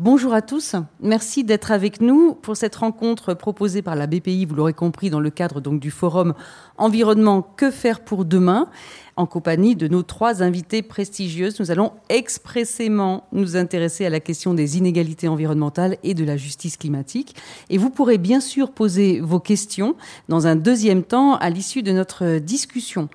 Bonjour à tous, merci d'être avec nous pour cette rencontre proposée par la BPI, vous l'aurez compris, dans le cadre donc du forum Environnement Que faire pour demain en compagnie de nos trois invités prestigieuses. Nous allons expressément nous intéresser à la question des inégalités environnementales et de la justice climatique. Et vous pourrez bien sûr poser vos questions dans un deuxième temps à l'issue de notre discussion.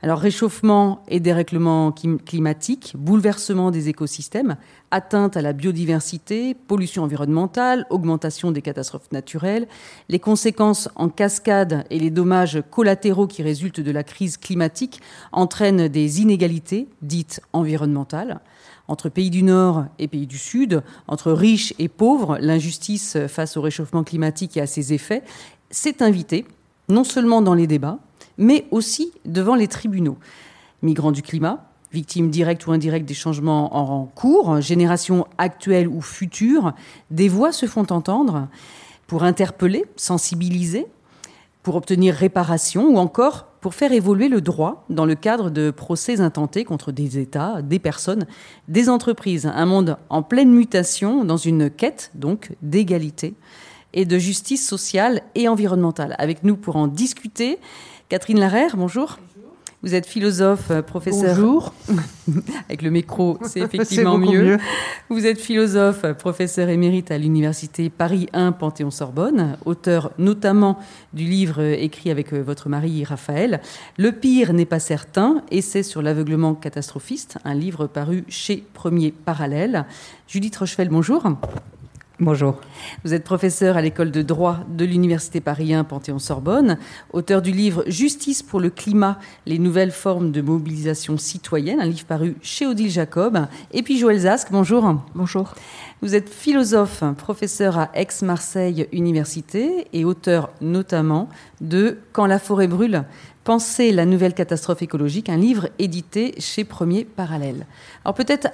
Alors réchauffement et dérèglement climatique, bouleversement des écosystèmes, atteinte à la biodiversité, pollution environnementale, augmentation des catastrophes naturelles, les conséquences en cascade et les dommages collatéraux qui résultent de la crise climatique entraînent des inégalités dites environnementales. Entre pays du Nord et pays du Sud, entre riches et pauvres, l'injustice face au réchauffement climatique et à ses effets, s'est invitée non seulement dans les débats, mais aussi devant les tribunaux. Migrants du climat, victimes directes ou indirectes des changements en cours, générations actuelles ou futures, des voix se font entendre pour interpeller, sensibiliser, pour obtenir réparation ou encore pour faire évoluer le droit dans le cadre de procès intentés contre des États, des personnes, des entreprises. Un monde en pleine mutation dans une quête donc d'égalité et de justice sociale et environnementale. Avec nous pour en discuter, Catherine Larère, bonjour. Vous êtes philosophe, euh, professeur. Bonjour. Avec le micro, c'est effectivement mieux. Vous êtes philosophe, professeur émérite à l'université Paris 1 Panthéon-Sorbonne, auteur notamment du livre écrit avec euh, votre mari Raphaël, Le pire n'est pas certain, essai sur l'aveuglement catastrophiste, un livre paru chez Premier Parallèle. Judith Rochefeld, bonjour. Bonjour. Vous êtes professeur à l'école de droit de l'Université Paris 1 Panthéon-Sorbonne, auteur du livre Justice pour le climat, les nouvelles formes de mobilisation citoyenne, un livre paru chez Odile Jacob. Et puis Joël Zask, bonjour. Bonjour. Vous êtes philosophe, professeur à Aix-Marseille Université et auteur notamment de Quand la forêt brûle, Penser la nouvelle catastrophe écologique, un livre édité chez Premier Parallèle. Alors peut-être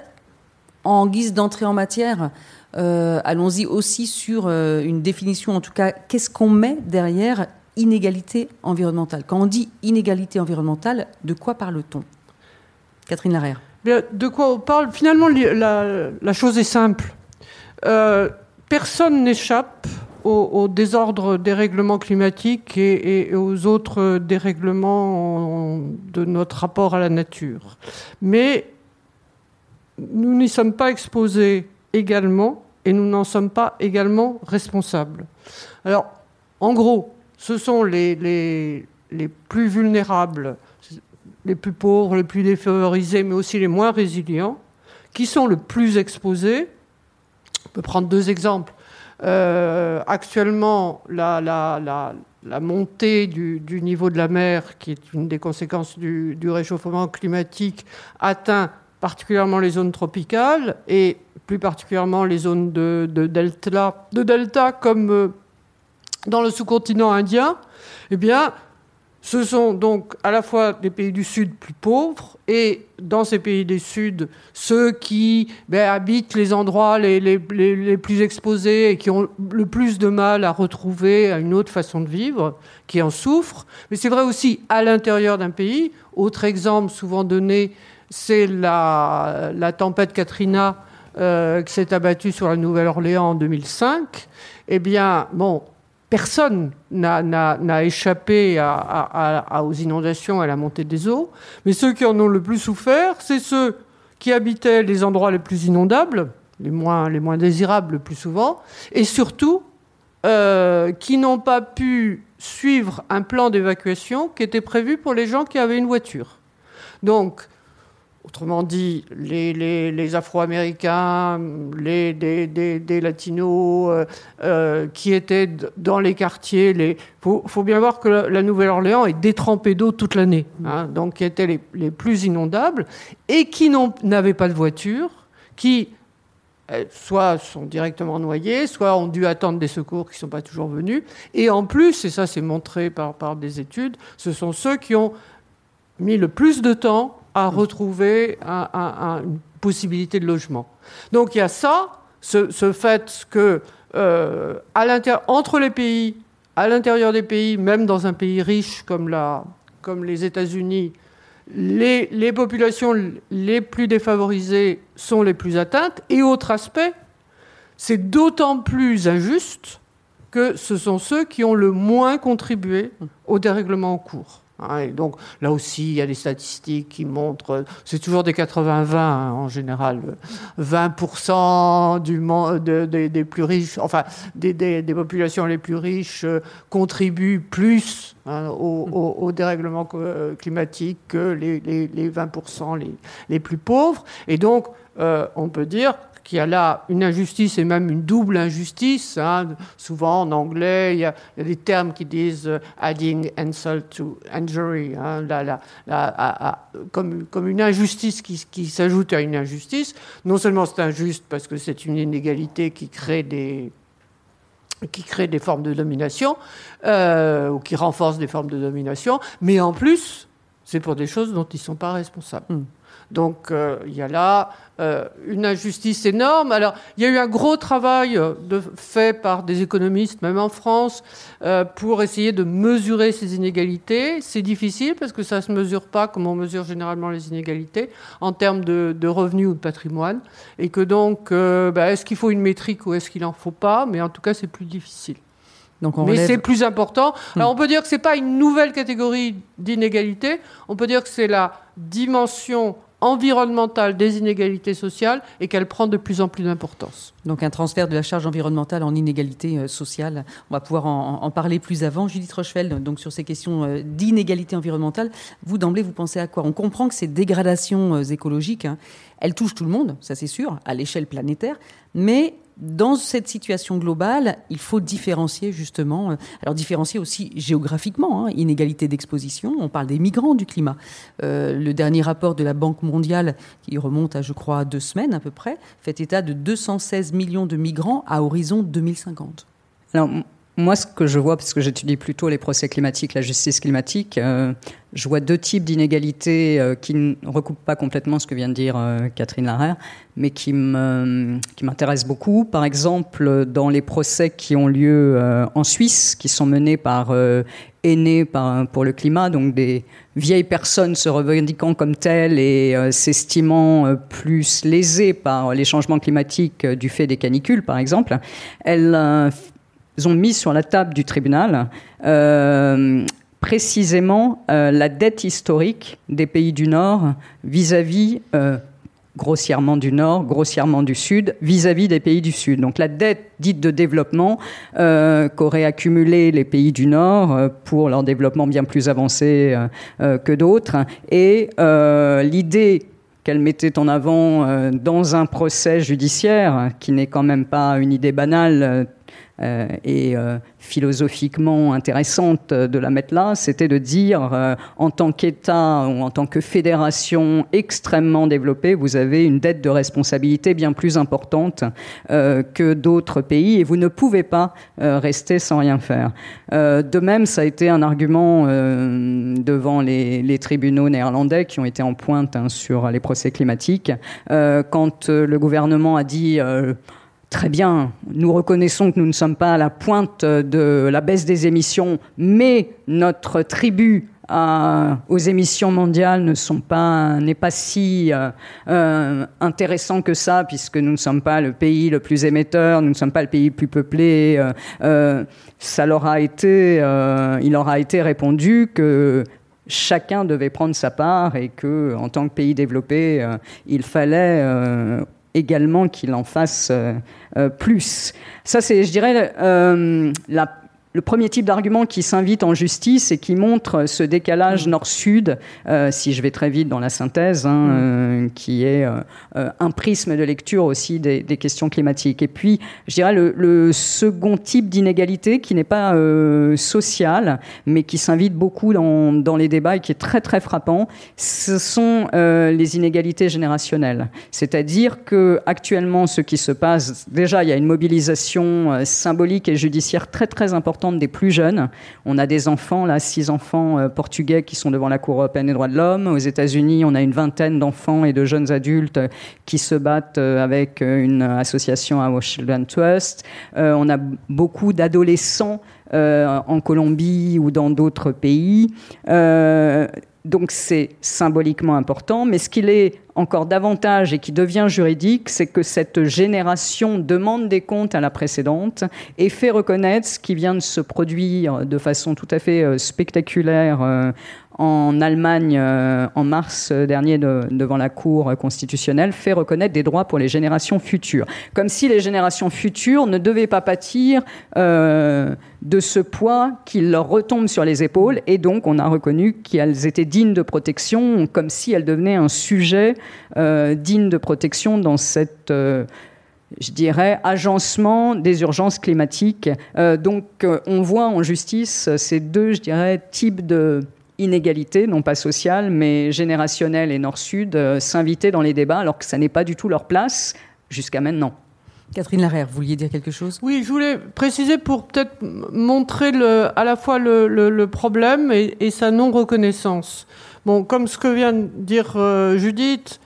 en guise d'entrée en matière, euh, allons-y aussi sur euh, une définition, en tout cas, qu'est-ce qu'on met derrière inégalité environnementale? Quand on dit inégalité environnementale, de quoi parle-t-on? Catherine Larère. de quoi on parle? Finalement, la, chose est simple. Euh, personne n'échappe au, désordre des règlements climatiques et, et, aux autres dérèglements de notre rapport à la nature. Mais nous n'y sommes pas exposés également et nous n'en sommes pas également responsables. Alors, en gros, ce sont les, les, les, plus vulnérables, les plus pauvres, les plus défavorisés, mais aussi les moins résilients, qui sont le plus exposés. On peut prendre deux exemples. Euh, actuellement, la, la, la, la montée du, du, niveau de la mer, qui est une des conséquences du, du réchauffement climatique, atteint particulièrement les zones tropicales et plus particulièrement les zones de, delta, de delta comme euh, dans le sous-continent indien, eh bien, ce sont donc à la fois des pays du Sud plus pauvres et dans ces pays du Sud, ceux qui ben, habitent les endroits les, plus exposés et qui ont le plus de mal à retrouver une autre façon de vivre, qui en souffrent. Mais c'est vrai aussi à l'intérieur d'un pays. Autre exemple souvent donné, c'est la, tempête Katrina euh, qui s'est abattu sur la Nouvelle-Orléans en 2005, eh bien, bon, personne n'a échappé aux inondations à la montée des eaux, mais ceux qui en ont le plus souffert, c'est ceux qui habitaient les endroits les plus inondables, les moins, les moins désirables le plus souvent, et surtout euh, qui n'ont pas pu suivre un plan d'évacuation qui était prévu pour les gens qui avaient une voiture. Donc, Autrement dit, les, Afro-Américains, les, Latinos euh, euh, qui étaient dans les quartiers. Il faut, bien voir que la, Nouvelle-Orléans est détrempée d'eau toute l'année, hein, donc qui étaient les, plus inondables et qui n'avaient pas de voiture, qui euh, soit sont directement noyés, soit ont dû attendre des secours qui ne sont pas toujours venus. Et en plus, et ça c'est montré par des études, ce sont ceux qui ont mis le plus de temps à retrouver une possibilité de logement. Donc il y a ça, ce, fait que euh, entre les pays, à l'intérieur des pays, même dans un pays riche comme, la, comme les États-Unis, les, les, populations les plus défavorisées sont les plus atteintes. Et autre aspect, c'est d'autant plus injuste que ce sont ceux qui ont le moins contribué au dérèglement en cours. Hein, et donc là aussi, il y a des statistiques qui montrent, c'est toujours des 80-20 hein, en général, 20% du, des plus riches, enfin des, populations les plus riches euh, contribuent plus hein, au, dérèglement euh, climatique que les, 20% les, les, plus pauvres. Et donc, euh, on peut dire qu'il y a là une injustice et même une double injustice. Hein. Souvent en anglais, il y, a, des termes qui disent euh, adding insult to injury, hein, comme, comme, une injustice qui, qui s'ajoute à une injustice. Non seulement c'est injuste parce que c'est une inégalité qui crée des qui crée des formes de domination euh, ou qui renforce des formes de domination, mais en plus, c'est pour des choses dont ils ne sont pas responsables. Hmm. Donc euh, il y a là euh, une injustice énorme. Alors il y a eu un gros travail euh, de, fait par des économistes, même en France, pour essayer de mesurer ces inégalités. C'est difficile parce que ça ne se mesure pas comme on mesure généralement les inégalités en termes de, revenus ou de patrimoine. Et que donc, bah, est-ce qu'il faut une métrique ou est-ce qu'il n'en faut pas? Mais en tout cas, c'est plus difficile. Donc on Mais c'est plus important. Alors on peut dire que ce n'est pas une nouvelle catégorie d'inégalité, on peut dire que c'est la dimension environnementale des inégalités sociales et qu'elle prend de plus en plus d'importance. Donc un transfert de la charge environnementale en inégalité euh, sociale, on va pouvoir en, parler plus avant. Judith Rochefeld, donc sur ces questions euh, d'inégalité environnementale, vous d'emblée, vous pensez à quoi? On comprend que ces dégradations euh, écologiques, hein, elles touchent tout le monde, ça c'est sûr, à l'échelle planétaire, mais dans cette situation globale, il faut différencier justement, euh, alors différencier aussi géographiquement, hein, inégalité d'exposition, on parle des migrants du climat. Euh, le dernier rapport de la Banque mondiale, qui remonte à je crois deux semaines à peu près, fait état de 216 millions de migrants à horizon 2050. Alors, moi, ce que je vois, parce que j'étudie plutôt les procès climatiques, la justice climatique, euh, je vois deux types d'inégalités euh, qui ne recoupent pas complètement ce que vient de dire euh, Catherine Larère, mais qui m'intéressent beaucoup. Par exemple, dans les procès qui ont lieu en Suisse, qui sont menés par aînés pour le climat, donc des vieilles personnes se revendiquant comme telles et s'estimant plus lésées par les changements climatiques du fait des canicules, par exemple, elles ont mis sur la table du tribunal euh, précisément euh, la dette historique des pays du Nord vis-à-vis, euh, grossièrement du Nord, grossièrement du Sud, vis-à-vis des pays du Sud. Donc la dette dite de développement qu'auraient accumulé les pays du Nord pour leur développement bien plus avancé que d'autres. Et l'idée qu'elle mettait en avant dans un procès judiciaire, qui n'est quand même pas une idée banale, euh, et euh, philosophiquement intéressante de la mettre là, c'était de dire euh, en tant qu'État ou en tant que fédération extrêmement développée, vous avez une dette de responsabilité bien plus importante que d'autres pays et vous ne pouvez pas rester sans rien faire. de même, ça a été un argument devant les, les, tribunaux néerlandais qui ont été en pointe hein, sur les procès climatiques quand le gouvernement a dit Très bien, nous reconnaissons que nous ne sommes pas à la pointe de la baisse des émissions, mais notre tribu aux émissions mondiales ne pas n'est pas si euh, euh, intéressant que ça puisque nous ne sommes pas le pays le plus émetteur, nous ne sommes pas le pays le plus peuplé. Euh, ça leur a été, il leur a été répondu que chacun devait prendre sa part et que en tant que pays développé, il fallait également qu'il en fasse euh, euh, plus. Ça, c'est, je dirais, euh, la le premier type d'argument qui s'invite en justice et qui montre ce décalage mm. nord-sud, euh, si je vais très vite dans la synthèse, hein, mm. euh, qui est euh, un prisme de lecture aussi des, questions climatiques. Et puis, je dirais le, second type d'inégalité qui n'est pas social, mais qui s'invite beaucoup dans, dans, les débats et qui est très très frappant, ce sont les inégalités générationnelles. C'est-à-dire que actuellement, ce qui se passe, déjà, il y a une mobilisation symbolique et judiciaire très très importante des plus jeunes. On a des enfants, là, six enfants euh, portugais qui sont devant la Cour européenne des droits de l'homme. Aux États-Unis, on a une vingtaine d'enfants et de jeunes adultes qui se battent euh, avec euh, une association à Washington Trust. on a beaucoup d'adolescents en Colombie ou dans d'autres pays. Donc c'est symboliquement important, mais ce qu'il est encore davantage et qui devient juridique, c'est que cette génération demande des comptes à la précédente et fait reconnaître ce qui vient de se produire de façon tout à fait euh, spectaculaire euh, en Allemagne euh, en mars dernier devant la Cour constitutionnelle fait reconnaître des droits pour les générations futures. Comme si les générations futures ne devaient pas pâtir euh, de ce poids qui leur retombe sur les épaules et donc on a reconnu qu'elles étaient dignes de protection comme si elles devenaient un sujet euh, digne de protection dans cette je dirais, agencement des urgences climatiques. donc, on voit en justice ces deux, je dirais, types de, inégalité, non pas sociale, mais générationnelle et nord-sud, euh, s'inviter dans les débats alors que ça n'est pas du tout leur place jusqu'à maintenant. Catherine Larère, vous vouliez dire quelque chose? Oui, je voulais préciser pour peut-être montrer le, à la fois le, problème et, sa non-reconnaissance. Bon, comme ce que vient de dire euh, Judith,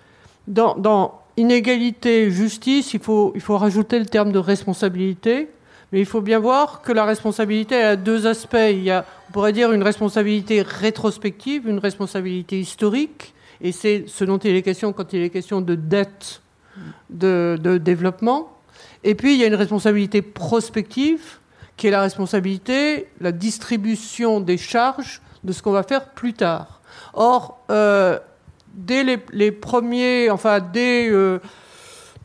dans, dans inégalité, justice, il faut, il faut rajouter le terme de responsabilité. Mais il faut bien voir que la responsabilité a deux aspects. Il y a, on pourrait dire, une responsabilité rétrospective, une responsabilité historique, et c'est ce dont il est question quand il est question de dette de, développement. Et puis, il y a une responsabilité prospective, qui est la responsabilité, la distribution des charges de ce qu'on va faire plus tard. Or, euh, dès les, premiers, enfin, dès... Euh,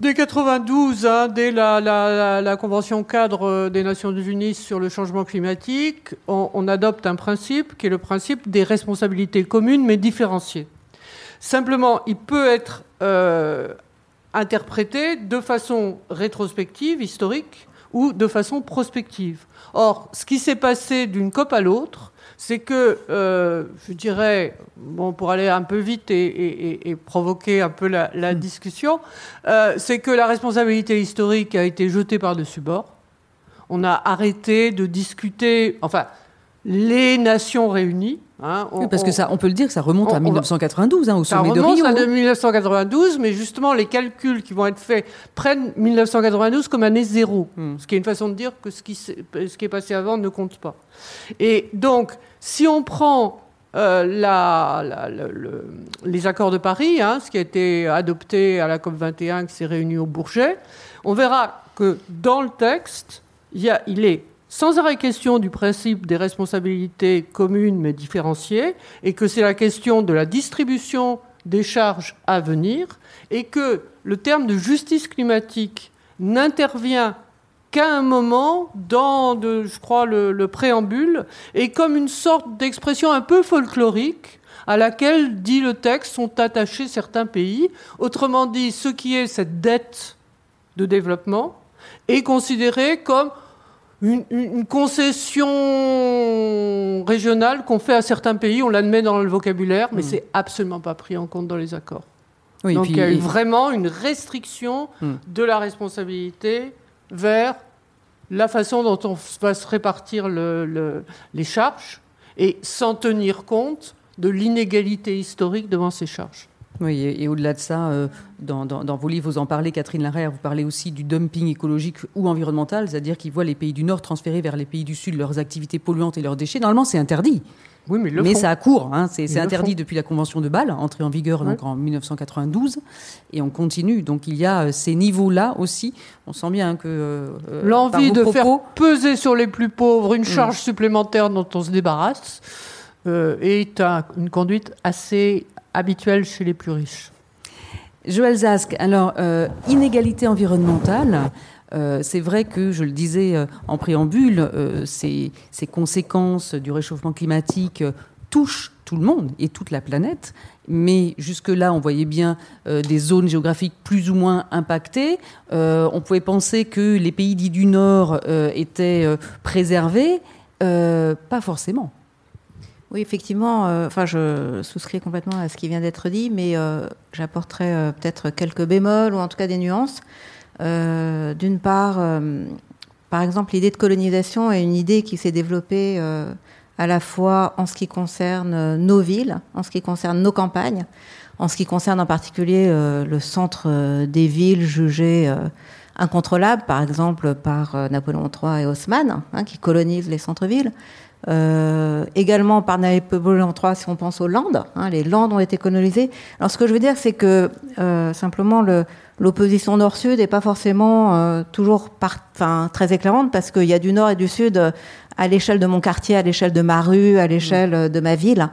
Dès 92, hein, dès la, Convention cadre des Nations Unies sur le changement climatique, on, adopte un principe qui est le principe des responsabilités communes mais différenciées. Simplement, il peut être euh, interprété de façon rétrospective, historique, ou de façon prospective. Or, ce qui s'est passé d'une COP à l'autre, c'est que, euh, je dirais, bon, pour aller un peu vite et, provoquer un peu la, hmm. discussion, euh, c'est que la responsabilité historique a été jetée par-dessus bord. On a arrêté de discuter, enfin, les nations réunies. Hein, parce que ça, on peut le dire, ça remonte à 1992, hein, au sommet de Rio. Ça remonte à 1992, mais justement, les calculs qui vont être faits prennent 1992 comme année zéro, hmm. ce qui est une façon de dire que ce qui, ce qui est passé avant ne compte pas. Et donc, si on prend euh, la, les accords de Paris, hein, ce qui a été adopté à la COP21 qui s'est réuni au Bourget, on verra que dans le texte, il, y a, il est sans arrêt question du principe des responsabilités communes mais différenciées, et que c'est la question de la distribution des charges à venir, et que le terme de justice climatique n'intervient qu'à un moment dans, je crois, le, préambule, et comme une sorte d'expression un peu folklorique à laquelle, dit le texte, sont attachés certains pays. Autrement dit, ce qui est cette dette de développement est considéré comme une, concession régionale qu'on fait à certains pays, on l'admet dans le vocabulaire, mais hmm. c'est absolument pas pris en compte dans les accords. Donc il y a vraiment une restriction hmm. de la responsabilité vers la façon dont on va se répartir les charges et sans tenir compte de l'inégalité historique devant ces charges. Oui, et, au-delà de ça, euh, dans, vos livres, vous en parlez, Catherine Larère, vous parlez aussi du dumping écologique ou environnemental, c'est-à-dire qu'ils voient les pays du Nord transférer vers les pays du Sud leurs activités polluantes et leurs déchets. Normalement, c'est interdit. Oui, mais, mais ça a cours. Hein. C'est interdit depuis la Convention de Bâle, entrée en vigueur donc, en 1992, et on continue. Donc il y a euh, ces niveaux-là aussi. On sent bien que euh, l'envie de faire peser sur les plus pauvres une charge supplémentaire dont on se débarrasse est une conduite assez habituel chez les plus riches. Joël Zask, alors, euh, inégalité environnementale, euh, c'est vrai que, je le disais euh, en préambule, ces, conséquences du réchauffement climatique touchent tout le monde et toute la planète. Mais jusque-là, on voyait bien des zones géographiques plus ou moins impactées. on pouvait penser que les pays dits du Nord étaient préservés. pas forcément. Oui, effectivement, euh, enfin, je souscris complètement à ce qui vient d'être dit, mais euh, j'apporterai euh, peut-être quelques bémols ou en tout cas des nuances. D'une part, par exemple, l'idée de colonisation est une idée qui s'est développée à la fois en ce qui concerne nos villes, en ce qui concerne nos campagnes, en ce qui concerne en particulier le centre des villes jugées incontrôlables, par exemple par Napoléon III et Haussmann, hein, qui colonisent les centres-villes. Également par Napoléon III, si on pense aux Landes, hein, les Landes ont été colonisées. Alors ce que je veux dire, c'est que simplement l'opposition nord-sud n'est pas forcément toujours très éclairante parce qu'il y a du nord et du sud à l'échelle de mon quartier, à l'échelle de ma rue, à l'échelle de ma ville.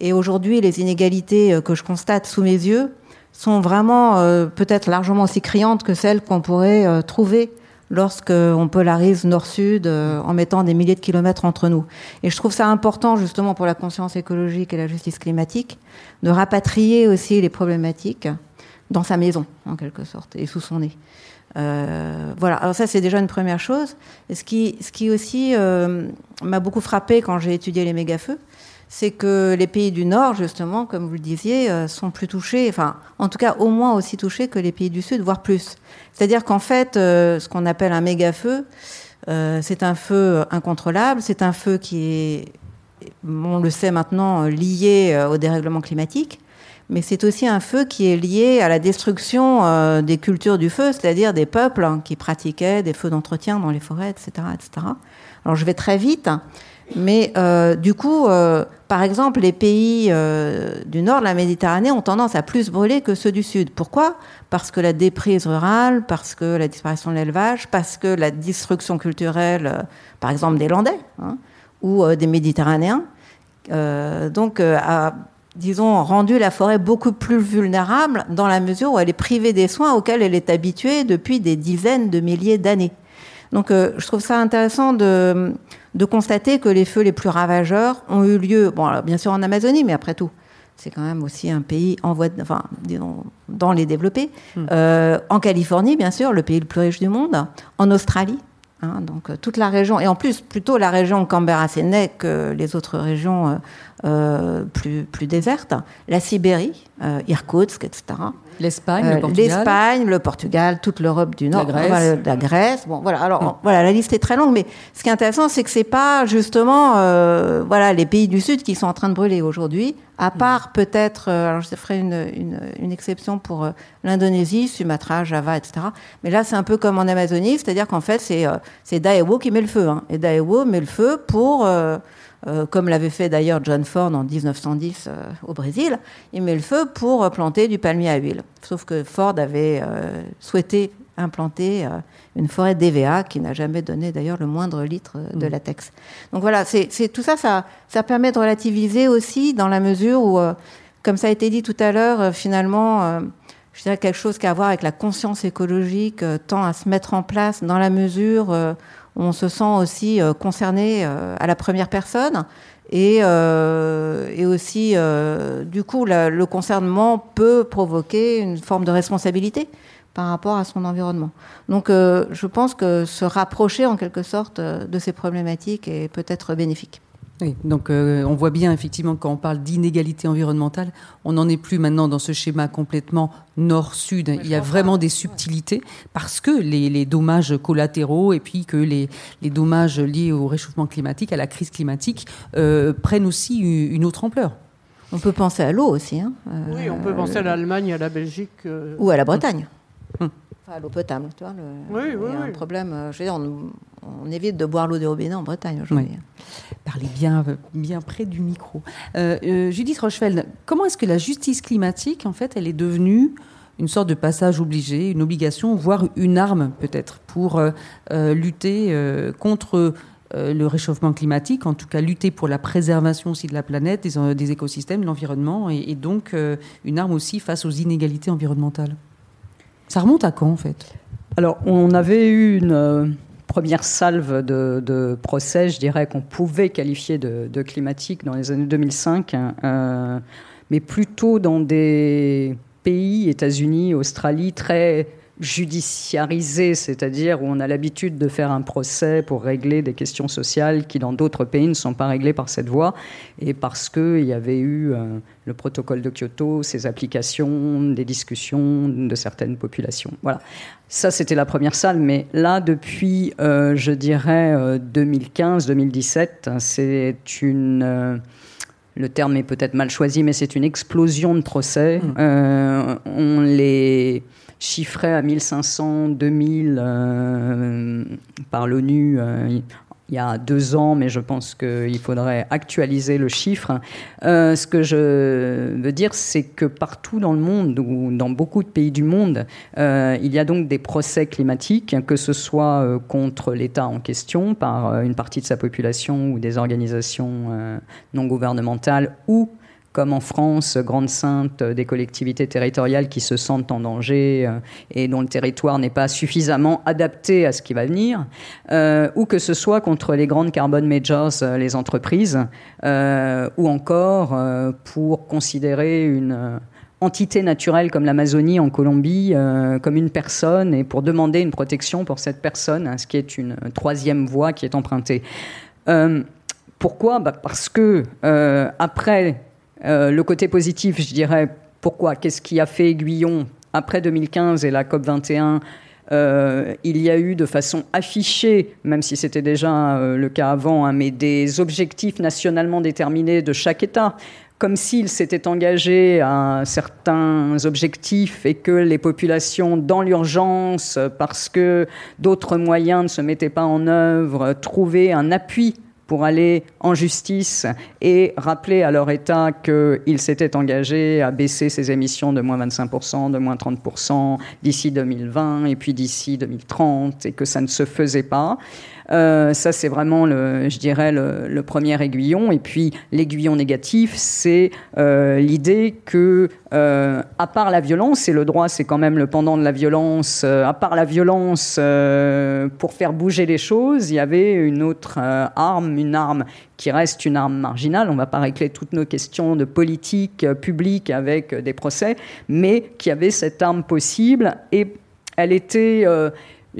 Et aujourd'hui, les inégalités euh, que je constate sous mes yeux sont vraiment euh, peut-être largement aussi criantes que celles qu'on pourrait euh, trouver lorsqu'on polarise nord-sud en mettant des milliers de kilomètres entre nous. Et je trouve ça important justement pour la conscience écologique et la justice climatique de rapatrier aussi les problématiques dans sa maison, en quelque sorte, et sous son nez. Euh, voilà, alors ça c'est déjà une première chose. Et ce qui, ce qui aussi m'a beaucoup frappé quand j'ai étudié les méga-feux, c'est que les pays du Nord, justement, comme vous le disiez, euh, sont plus touchés, enfin, en tout cas, au moins aussi touchés que les pays du Sud, voire plus. C'est-à-dire qu'en fait, euh, ce qu'on appelle un méga-feu, euh, c'est un feu incontrôlable, c'est un feu qui est, on le sait maintenant, lié au dérèglement climatique, mais c'est aussi un feu qui est lié à la destruction des cultures du feu, c'est-à-dire des peuples hein, qui pratiquaient des feux d'entretien dans les forêts, etc., etc. Alors je vais très vite. Mais euh, du coup, euh, par exemple, les pays euh, du nord de la Méditerranée ont tendance à plus brûler que ceux du sud. Pourquoi? Parce que la déprise rurale, parce que la disparition de l'élevage, parce que la destruction culturelle, par exemple, des Landais hein, ou des Méditerranéens, donc a, disons, rendu la forêt beaucoup plus vulnérable dans la mesure où elle est privée des soins auxquels elle est habituée depuis des dizaines de milliers d'années. Donc je trouve ça intéressant de de constater que les feux les plus ravageurs ont eu lieu, bon, bien sûr en Amazonie, mais après tout, c'est quand même aussi un pays en voie, enfin, dans les développés, hmm. euh, en Californie, bien sûr, le pays le plus riche du monde, en Australie, hein, donc euh, toute la région, et en plus plutôt la région Canberra-Sydney que les autres régions euh, plus, plus désertes, la Sibérie, Irkoutsk, etc. L'Espagne, le euh, Portugal. L'Espagne, le Portugal, toute l'Europe du Nord, la Grèce. la Grèce. Bon, voilà. Alors, voilà, la liste est très longue, mais ce qui est intéressant, c'est que c'est pas justement, euh, voilà, les pays du Sud qui sont en train de brûler aujourd'hui, à mm. part peut-être, euh, alors je ferai une, une, une exception pour l'Indonésie, Sumatra, Java, etc. Mais là, c'est un peu comme en Amazonie, c'est-à-dire qu'en fait, c'est c'est Daewoo qui met le feu, hein. et Daewoo met le feu pour euh, comme l'avait fait d'ailleurs John Ford en 1910 euh, au Brésil, il met le feu pour planter du palmier à huile. Sauf que Ford avait euh, souhaité implanter une forêt d'EVA qui n'a jamais donné d'ailleurs le moindre litre de mm. latex. Donc voilà, c'est tout ça, ça, ça permet de relativiser aussi dans la mesure où, comme ça a été dit tout à l'heure, finalement, je dirais quelque chose qui a à voir avec la conscience écologique tend à se mettre en place dans la mesure on se sent aussi euh, concerné euh, à la première personne. Et, euh, aussi, du coup, le concernement peut provoquer une forme de responsabilité par rapport à son environnement. Donc, je pense que se rapprocher en quelque sorte de ces problématiques est peut-être bénéfique. Oui, donc euh, on voit bien effectivement quand on parle d'inégalité environnementale, on n'en est plus maintenant dans ce schéma complètement nord-sud. Il y a vraiment des subtilités parce que les, dommages collatéraux et puis que les, dommages liés au réchauffement climatique, à la crise climatique, euh, prennent aussi une autre ampleur. On peut penser à l'eau aussi. Hein. oui, on peut penser à l'Allemagne, à la Belgique. Euh, ou à la Bretagne. Hum l'eau potable. Tu vois, oui, oui, il y a un problème. Euh, je veux dire, on, évite de boire l'eau des robinets en Bretagne aujourd'hui. Parlez bien, bien près du micro. Euh, euh, Judith Rochefeld, comment est-ce que la justice climatique, en fait, elle est devenue une sorte de passage obligé, une obligation, voire une arme peut-être pour lutter contre le réchauffement climatique, en tout cas lutter pour la préservation aussi de la planète, des, écosystèmes, de l'environnement, et donc une arme aussi face aux inégalités environnementales? Ça remonte à quand en fait? Alors, on avait eu une euh, première salve de, procès, je dirais, qu'on pouvait qualifier de, climatique dans les années 2005, hein, euh, mais plutôt dans des pays, États-Unis, Australie, très judiciarisé, c'est-à-dire où on a l'habitude de faire un procès pour régler des questions sociales qui dans d'autres pays ne sont pas réglées par cette voie, et parce qu'il y avait eu euh, le protocole de Kyoto, ses applications, des discussions de certaines populations. Voilà. Ça, c'était la première salle, mais là, depuis, euh, je dirais, 2015-2017, euh, c'est une... le terme est peut-être mal choisi, mais c'est une explosion de procès. Mmh. on les chiffré à 1500, 2000 par l'ONU il y a deux ans, mais je pense qu'il faudrait actualiser le chiffre. Euh, ce que je veux dire, c'est que partout dans le monde, ou dans beaucoup de pays du monde, euh, il y a donc des procès climatiques, que ce soit euh, contre l'État en question, par une partie de sa population ou des organisations non gouvernementales, ou comme en France, grande sainte des collectivités territoriales qui se sentent en danger euh, et dont le territoire n'est pas suffisamment adapté à ce qui va venir, euh, ou que ce soit contre les grandes carbon majors, euh, les entreprises, ou encore pour considérer une entité naturelle comme l'Amazonie en Colombie comme une personne et pour demander une protection pour cette personne, ce qui est une troisième voie qui est empruntée. pourquoi? Bah Parce que après euh, le côté positif, je dirais, pourquoi? Qu'est-ce qui a fait aiguillon après 2015 et la COP 21 euh, il y a eu de façon affichée, même si c'était déjà euh, le cas avant, hein, mais des objectifs nationalement déterminés de chaque État, comme s'il s'était engagé à certains objectifs et que les populations, dans l'urgence, parce que d'autres moyens ne se mettaient pas en œuvre, trouvaient un appui pour aller en justice et rappeler à leur État qu'ils s'étaient engagés à baisser ses émissions de moins 25%, de moins 30% d'ici 2020 et puis d'ici 2030 et que ça ne se faisait pas. Euh, ça, c'est vraiment, le, je dirais, le, premier aiguillon. Et puis, l'aiguillon négatif, c'est euh, l'idée que, euh, à part la violence, et le droit, c'est quand même le pendant de la violence, à part la violence, pour faire bouger les choses, il y avait une autre arme, une arme qui reste une arme marginale. On ne va pas régler toutes nos questions de politique publique avec des procès, mais qui avait cette arme possible et elle était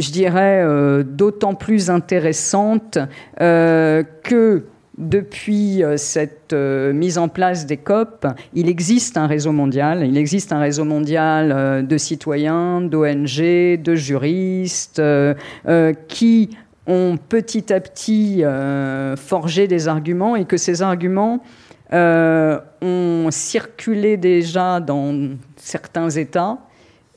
je dirais, euh, d'autant plus intéressante euh, que depuis euh, cette mise en place des COP, il existe un réseau mondial, il existe un réseau mondial de citoyens, d'ONG, de juristes, qui ont petit à petit forgé des arguments et que ces arguments ont circulé déjà dans certains États,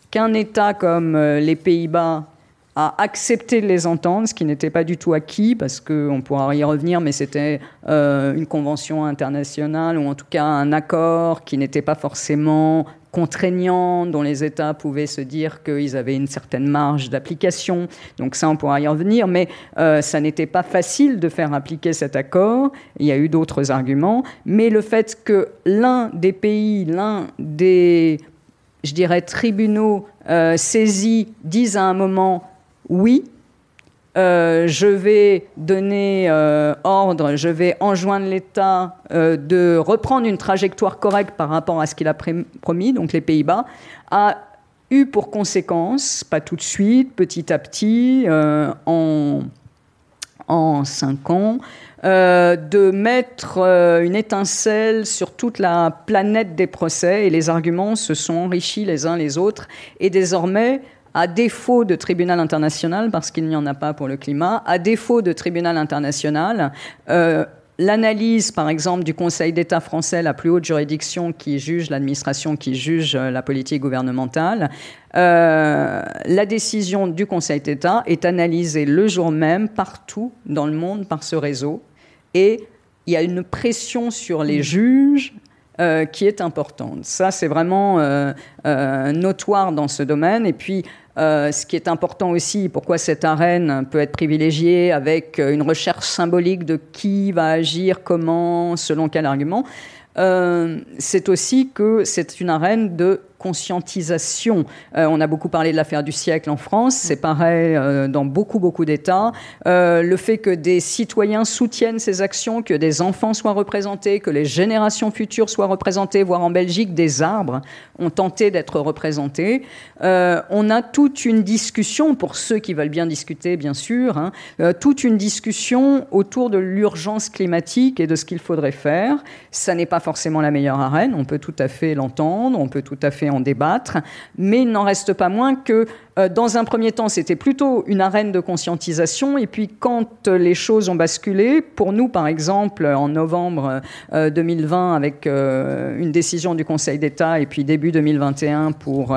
qu'un État comme les Pays-Bas a accepté de les entendre, ce qui n'était pas du tout acquis, parce qu'on pourra y revenir, mais c'était euh, une convention internationale, ou en tout cas un accord qui n'était pas forcément contraignant, dont les États pouvaient se dire qu'ils avaient une certaine marge d'application. Donc ça, on pourra y revenir, mais euh, ça n'était pas facile de faire appliquer cet accord. Il y a eu d'autres arguments, mais le fait que l'un des pays, l'un des, je dirais, tribunaux euh, saisis dise à un moment oui, euh, je vais donner euh, ordre, je vais enjoindre l'État euh, de reprendre une trajectoire correcte par rapport à ce qu'il a promis, donc les Pays-Bas, a eu pour conséquence, pas tout de suite, petit à petit, en, en cinq ans, de mettre une étincelle sur toute la planète des procès et les arguments se sont enrichis les uns les autres et désormais à défaut de tribunal international, parce qu'il n'y en a pas pour le climat, à défaut de tribunal international, euh, L'analyse, par exemple, du Conseil d'État français, la plus haute juridiction qui juge l'administration, qui juge euh, la politique gouvernementale, euh, la décision du Conseil d'État est analysée le jour même partout dans le monde par ce réseau. Et il y a une pression sur les juges qui est importante. Ça, c'est vraiment notoire dans ce domaine. Et puis, euh, ce qui est important aussi, pourquoi cette arène peut être privilégiée avec une recherche symbolique de qui va agir, comment, selon quel argument, euh, c'est aussi que c'est une arène de conscientisation. Euh, on a beaucoup parlé de l'affaire du siècle en France, c'est pareil euh, dans beaucoup, beaucoup d'États. Euh, le fait que des citoyens soutiennent ces actions, que des enfants soient représentés, que les générations futures soient représentées, voire en Belgique, des arbres ont tenté d'être représentés. on a toute une discussion, pour ceux qui veulent bien discuter, bien sûr, hein, toute une discussion autour de l'urgence climatique et de ce qu'il faudrait faire. Ça n'est pas forcément la meilleure arène, on peut tout à fait l'entendre, on peut tout à fait débattre, mais il n'en reste pas moins que euh, dans un premier temps, c'était plutôt une arène de conscientisation. Et puis, quand euh, les choses ont basculé, pour nous, par exemple, en novembre 2020, euh, avec une décision du Conseil d'État, et puis début 2021 pour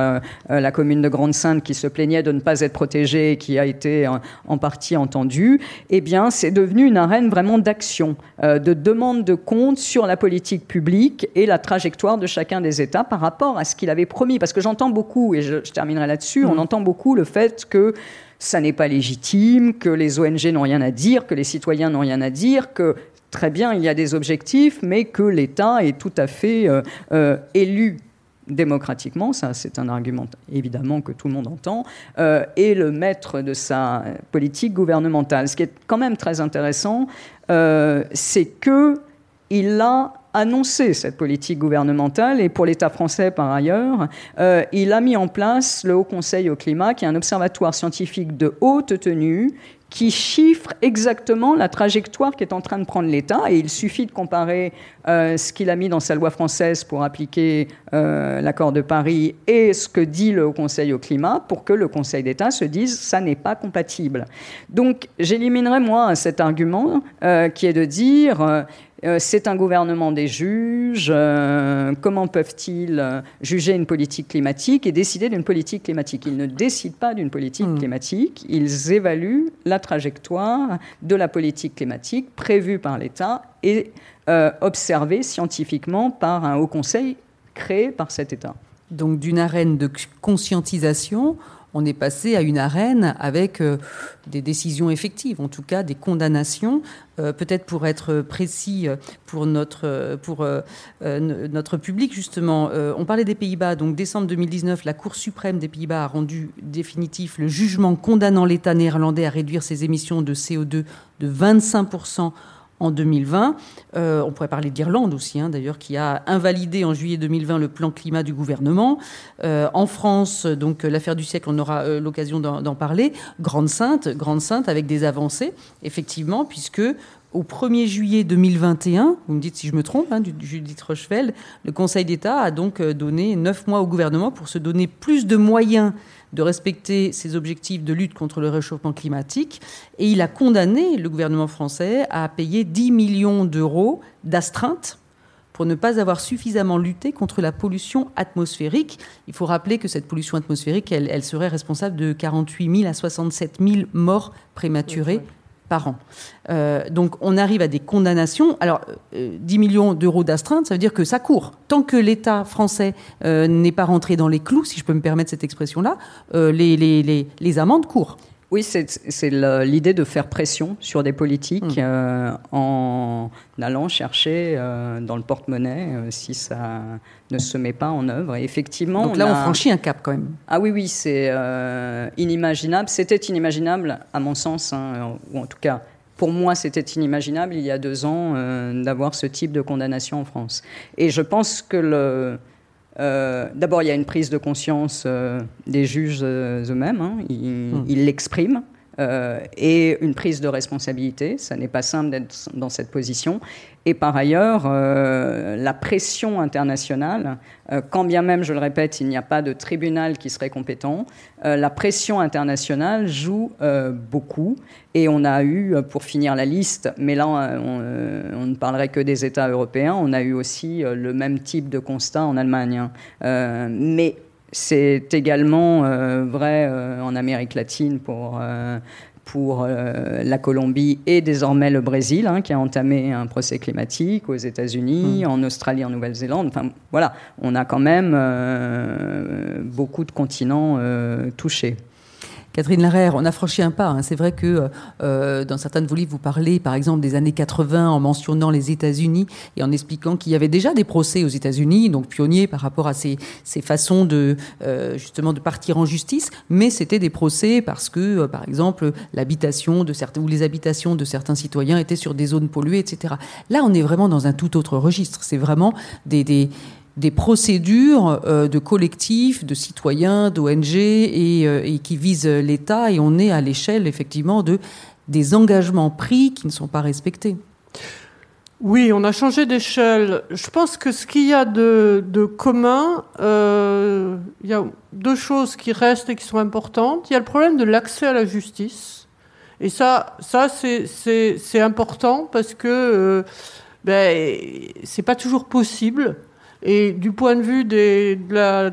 la commune de Grande-Sainte qui se plaignait de ne pas être protégée et qui a été en partie entendue, eh bien, c'est devenu une arène vraiment d'action, de demande de compte sur la politique publique et la trajectoire de chacun des États par rapport à ce qu'il avait promis. Parce que j'entends beaucoup, et je, terminerai là-dessus, on mmh. entend beaucoup le fait que ça n'est pas légitime, que les ONG n'ont rien à dire, que les citoyens n'ont rien à dire, que très bien, il y a des objectifs, mais que l'État est tout à fait euh, euh, élu démocratiquement, ça c'est un argument évidemment que tout le monde entend, euh, est le maître de sa politique gouvernementale. Ce qui est quand même très intéressant, c'est que il a annoncé cette politique gouvernementale et pour l'État français par ailleurs, euh, il a mis en place le Haut Conseil au climat, qui est un observatoire scientifique de haute tenue qui chiffre exactement la trajectoire qu'est en train de prendre l'État. Et il suffit de comparer euh, ce qu'il a mis dans sa loi française pour appliquer euh, l'accord de Paris et ce que dit le Haut Conseil au climat pour que le Conseil d'État se dise ça n'est pas compatible. Donc j'éliminerai moi cet argument qui est de dire c'est un gouvernement des juges. Euh, comment peuvent-ils euh, juger une politique climatique et décider d'une politique climatique? Ils ne décident pas d'une politique hmm. climatique, ils évaluent la trajectoire de la politique climatique prévue par l'État et observée scientifiquement par un haut conseil créé par cet État. Donc d'une arène de conscientisation on est passé à une arène avec euh, des décisions effectives, en tout cas des condamnations. Euh, peut-être pour être précis euh, pour notre, pour, notre public, justement, on parlait des Pays-Bas. Donc, décembre 2019, la Cour suprême des Pays-Bas a rendu définitif le jugement condamnant l'État néerlandais à réduire ses émissions de CO2 de 25 en 2020. Euh, on pourrait parler d'Irlande aussi, hein, d'ailleurs, qui a invalidé en juillet 2020 le plan climat du gouvernement. Euh, en France, donc l'affaire du siècle, on aura euh, l'occasion d'en parler. Grande-Sainte, Grande-Sainte avec des avancées, effectivement, puisque au 1er juillet 2021, vous me dites si je me trompe, hein, Judith Rochefeld, le Conseil d'État a donc donné neuf mois au gouvernement pour se donner plus de moyens de respecter ses objectifs de lutte contre le réchauffement climatique. Et il a condamné le gouvernement français à payer 10 millions d'euros d'astreinte pour ne pas avoir suffisamment lutté contre la pollution atmosphérique. Il faut rappeler que cette pollution atmosphérique, elle, serait responsable de 48 000 à 67 000 morts prématurées par an. Euh, donc on arrive à des condamnations. Alors 10 euh, millions d'euros d'astreinte, ça veut dire que ça court. Tant que l'État français euh, n'est pas rentré dans les clous, si je peux me permettre cette expression-là, les, les amendes courent. Oui, c'est l'idée de faire pression sur des politiques mm. euh, en allant chercher euh, dans le porte-monnaie euh, si ça ne se met pas en œuvre. effectivement, donc là, on, franchit un cap quand même. Ah oui, oui, c'est inimaginable. C'était inimaginable, à mon sens, hein, ou en tout cas pour moi, c'était inimaginable il y a deux ans d'avoir ce type de condamnation en France. Et je pense que le, euh, d'abord, il y a une prise de conscience euh, des juges euh, eux-mêmes, hein. hmm. ils l'expriment. Et une prise de responsabilité. Ça n'est pas simple d'être dans cette position. Et par ailleurs, euh, la pression internationale, euh, quand bien même, je le répète, il n'y a pas de tribunal qui serait compétent, euh, la pression internationale joue beaucoup. Et on a eu, pour finir la liste, mais là, on, ne parlerait que des États européens, on a eu aussi le même type de constat en Allemagne. Hein. mais c'est également vrai en Amérique latine pour pour euh, la Colombie et désormais le Brésil, hein, qui a entamé un procès climatique, aux États-Unis, mm. en Australie, en Nouvelle-Zélande. Enfin, voilà, on a quand même euh, beaucoup de continents euh, touchés. Catherine Larère, on a franchi un pas. Hein. C'est vrai que euh, dans certains de vos livres, vous parlez par exemple des années 80 en mentionnant les États-Unis et en expliquant qu'il y avait déjà des procès aux États-Unis, donc pionniers par rapport à ces, façons de euh, justement de partir en justice, mais c'était des procès parce que, euh, par exemple, l'habitation de certains ou les habitations de certains citoyens étaient sur des zones polluées, etc. Là, on est vraiment dans un tout autre registre. C'est vraiment des, des des procédures euh, de collectifs, de citoyens, d'ONG euh, et, qui visent l'État et on est à l'échelle effectivement de des engagements pris qui ne sont pas respectés. Oui, on a changé d'échelle. Je pense que ce qu'il y a de, commun, euh, il y a deux choses qui restent et qui sont importantes. Il y a le problème de l'accès à la justice. Et ça, ça c'est important parce que euh, ben, c'est pas toujours possible. Et du point de vue de, la,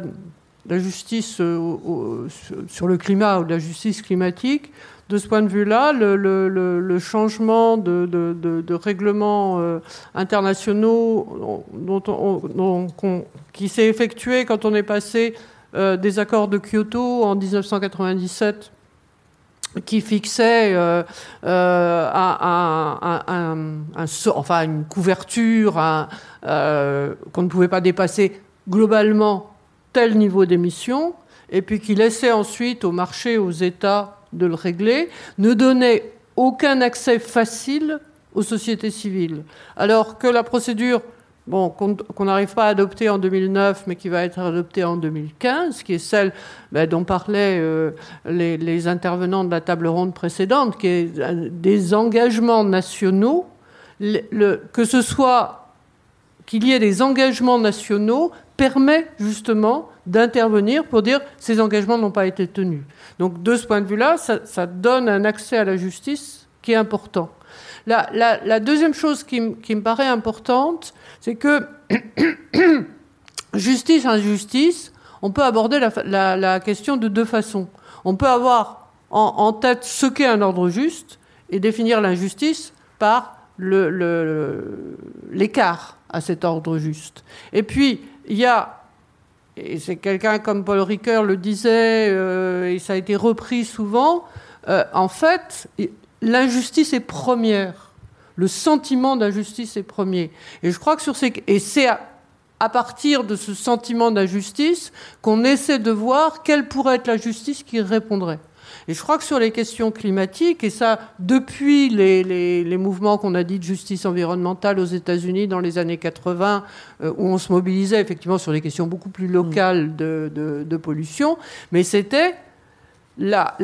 justice euh, sur le climat ou de la justice climatique, de ce point de vue-là, le, changement de, règlements euh, internationaux dont qui s'est effectué quand on est passé euh, des accords de Kyoto en 1997 qui fixait euh, enfin une couverture qu'on ne pouvait pas dépasser globalement tel niveau d'émission, et puis qui laissait ensuite au marché, aux États, de le régler, ne donnait aucun accès facile aux sociétés civiles. Alors que la procédure bon, qu'on n'arrive pas à adopter en 2009, mais qui va être adoptée en 2015, qui est celle ben, dont parlaient euh, les, intervenants de la table ronde précédente, qui est euh, des engagements nationaux, que ce soit qu'il y ait des engagements nationaux permet justement d'intervenir pour dire ces engagements n'ont pas été tenus. Donc de ce point de vue-là, ça, donne un accès à la justice qui est important. La, deuxième chose qui, me paraît importante, c'est que justice, injustice, on peut aborder la, question de deux façons. On peut avoir en, tête ce qu'est un ordre juste et définir l'injustice par l'écart à cet ordre juste. Et puis, il y a et c'est quelqu'un comme Paul Ricoeur le disait, euh, et ça a été repris souvent, euh, en fait, l'injustice est première. Le sentiment d'injustice est premier. Et je crois que sur. Et c'est à, partir de ce sentiment d'injustice qu'on essaie de voir quelle pourrait être la justice qui répondrait. Et je crois que sur les questions climatiques, et ça depuis les, mouvements qu'on a dit de justice environnementale aux États-Unis dans les années 80, euh, où on se mobilisait effectivement sur des questions beaucoup plus locales de, pollution, mais c'était la,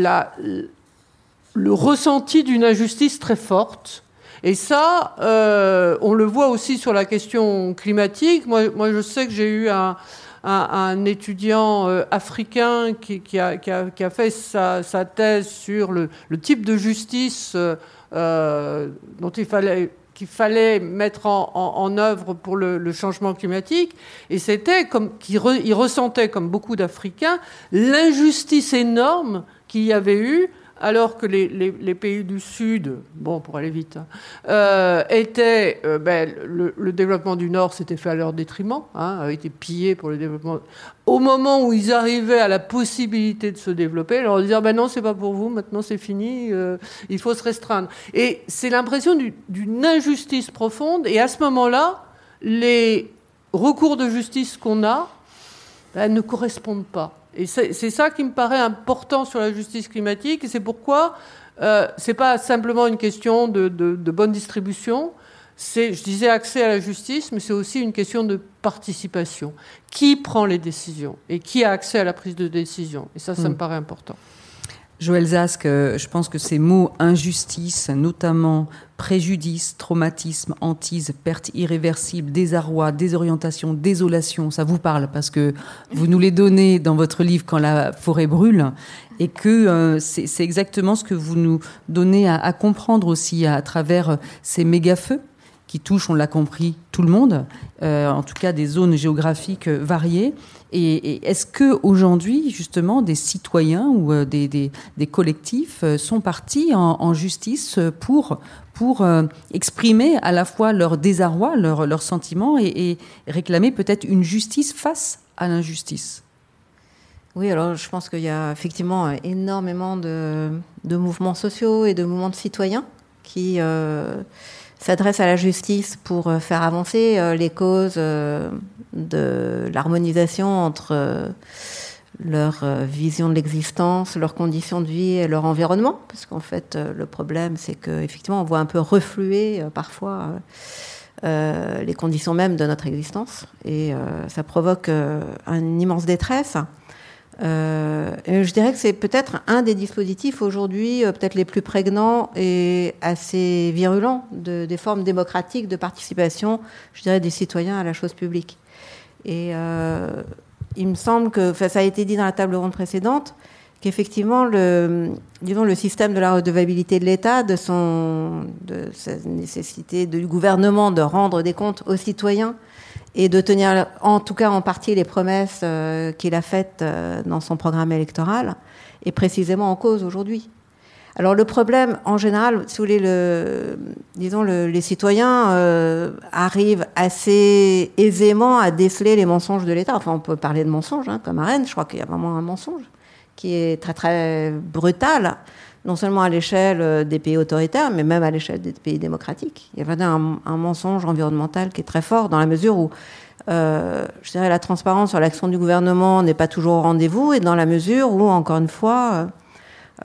le ressenti d'une injustice très forte. Et ça, euh, on le voit aussi sur la question climatique. Moi, moi je sais que j'ai eu un, un, étudiant euh, africain qui, a, fait sa, thèse sur le, type de justice euh, dont il fallait qu'il fallait mettre en, œuvre pour le, changement climatique, et c'était comme qu'il ressentait, comme beaucoup d'Africains, l'injustice énorme qu'il y avait eu alors que les, pays du Sud, bon, pour aller vite, hein, euh, étaient, euh, ben, le, développement du Nord s'était fait à leur détriment, hein, été pillé pour le développement. Au moment où ils arrivaient à la possibilité de se développer, leur dire, ben non, c'est pas pour vous, maintenant c'est fini, euh, il faut se restreindre. Et c'est l'impression d'une injustice profonde, et à ce moment-là, les recours de justice qu'on a ben, ne correspondent pas. Et c'est ça qui me paraît important sur la justice climatique, et c'est pourquoi euh, ce n'est pas simplement une question de, bonne distribution, c'est, je disais, accès à la justice, mais c'est aussi une question de participation. Qui prend les décisions et qui a accès à la prise de décision? Et ça, ça me hmm. paraît important. Joël Zask, euh, je pense que ces mots injustice, notamment préjudice, traumatisme, hantise, perte irréversible, désarroi, désorientation, désolation, ça vous parle parce que vous nous les donnez dans votre livre Quand la forêt brûle et que euh, c'est exactement ce que vous nous donnez à, comprendre aussi à, travers ces méga-feux qui touchent, on l'a compris, tout le monde, euh, en tout cas des zones géographiques variées. Et, est-ce que aujourd'hui, justement, des citoyens ou euh, des, collectifs euh, sont partis en, justice pour pour euh, exprimer à la fois leur désarroi, leurs leur sentiments et, réclamer peut-être une justice face à l'injustice? Oui, alors je pense qu'il y a effectivement énormément de, mouvements sociaux et de mouvements de citoyens qui s'adressent à la justice pour faire avancer les causes de l'harmonisation entre euh, leur euh, vision de l'existence, leurs conditions de vie et leur environnement, parce qu'en fait, euh, le problème, c'est qu'effectivement, on voit un peu refluer parfois les conditions mêmes de notre existence, et ça provoque une immense détresse. Euh, je dirais que c'est peut-être un des dispositifs aujourd'hui, euh, peut-être les plus prégnants et assez virulents de, des formes démocratiques de participation, je dirais, des citoyens à la chose publique. Et euh, il me semble que, ça a été dit dans la table ronde précédente, qu'effectivement, le, disons, le système de la redevabilité de l'État, de, son, de sa nécessité du gouvernement de rendre des comptes aux citoyens, et de tenir en tout cas en partie les promesses euh, qu'il a faites euh, dans son programme électoral est précisément en cause aujourd'hui. Alors le problème, en général, si vous voulez, le, disons, le, les citoyens euh, arrivent assez aisément à déceler les mensonges de l'État. Enfin, on peut parler de mensonges, hein, comme à Rennes, je crois qu'il y a vraiment un mensonge qui est très très brutal non seulement à l'échelle euh, des pays autoritaires, mais même à l'échelle des pays démocratiques. Il y a un, un mensonge environnemental qui est très fort dans la mesure où, euh, je dirais, la transparence sur l'action du gouvernement n'est pas toujours au rendez-vous et dans la mesure où, encore une fois,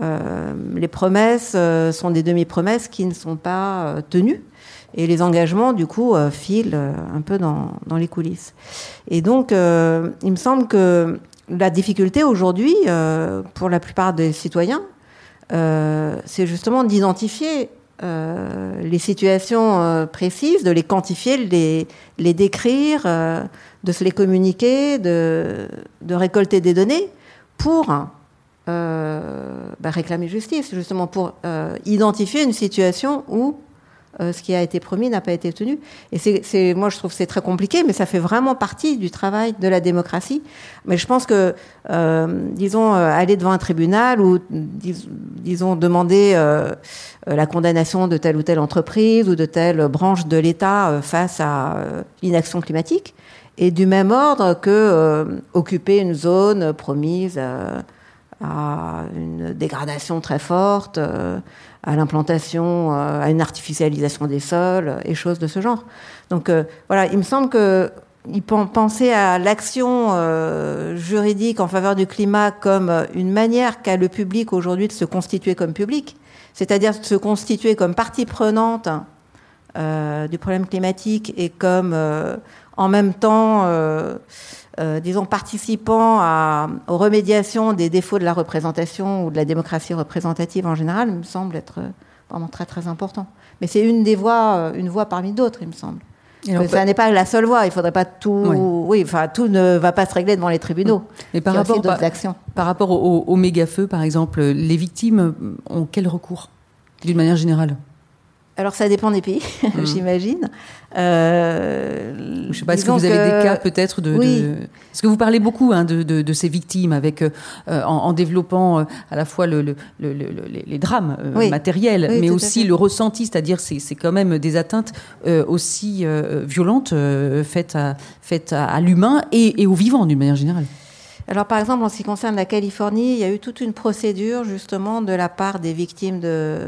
euh, les promesses sont des demi-promesses qui ne sont pas tenues et les engagements, du coup, filent un peu dans, les coulisses. Et donc, il me semble que la difficulté aujourd'hui, pour la plupart des citoyens, c'est justement d'identifier euh, les situations euh, précises, de les quantifier, les, les décrire, euh, de se les communiquer, de, de récolter des données pour euh, bah, réclamer justice, justement pour identifier une situation où euh, ce qui a été promis n'a pas été tenu. Et c'est, moi, je trouve que c'est très compliqué, mais ça fait vraiment partie du travail de la démocratie. Mais je pense que, euh, disons, euh, aller devant un tribunal ou, disons, demander la condamnation de telle ou telle entreprise ou de telle branche de l'État face à l'inaction climatique est du même ordre que occuper une zone promise à une dégradation très forte à l'implantation, euh, à une artificialisation des sols et choses de ce genre. Donc euh, voilà, il me semble que penser à l'action euh, juridique en faveur du climat comme une manière qu'a le public aujourd'hui de se constituer comme public, c'est-à-dire de se constituer comme partie prenante euh, du problème climatique et comme euh, en même temps euh, disons, participant à, aux remédiations des défauts de la représentation ou de la démocratie représentative en général, me semble être euh, vraiment très très important. Mais c'est une des voies, euh, une voie parmi d'autres, il me semble. Alors, ça n'est pas la seule voie. Il faudrait pas tout. Oui. enfin, tout ne va pas se régler devant les tribunaux. Mais par rapport, par, actions. par rapport aux au, méga feux, par exemple, les victimes ont quel recours, d'une manière générale? Alors ça dépend des pays, mmh. j'imagine. Euh, je ne sais pas, est-ce que vous avez des cas peut-être de, oui. de... Parce que vous parlez beaucoup hein, de, de, de, ces victimes avec, euh, en, en, développant euh, à la fois le, le, le, les drames euh, oui. matériels, oui, mais aussi le ressenti, c'est-à-dire c'est, c'est quand même des atteintes aussi violentes faites, à, faites à, à l'humain et, et au vivant d'une manière générale. Alors, par exemple, en ce qui concerne la Californie, il y a eu toute une procédure, justement, de la part des victimes de,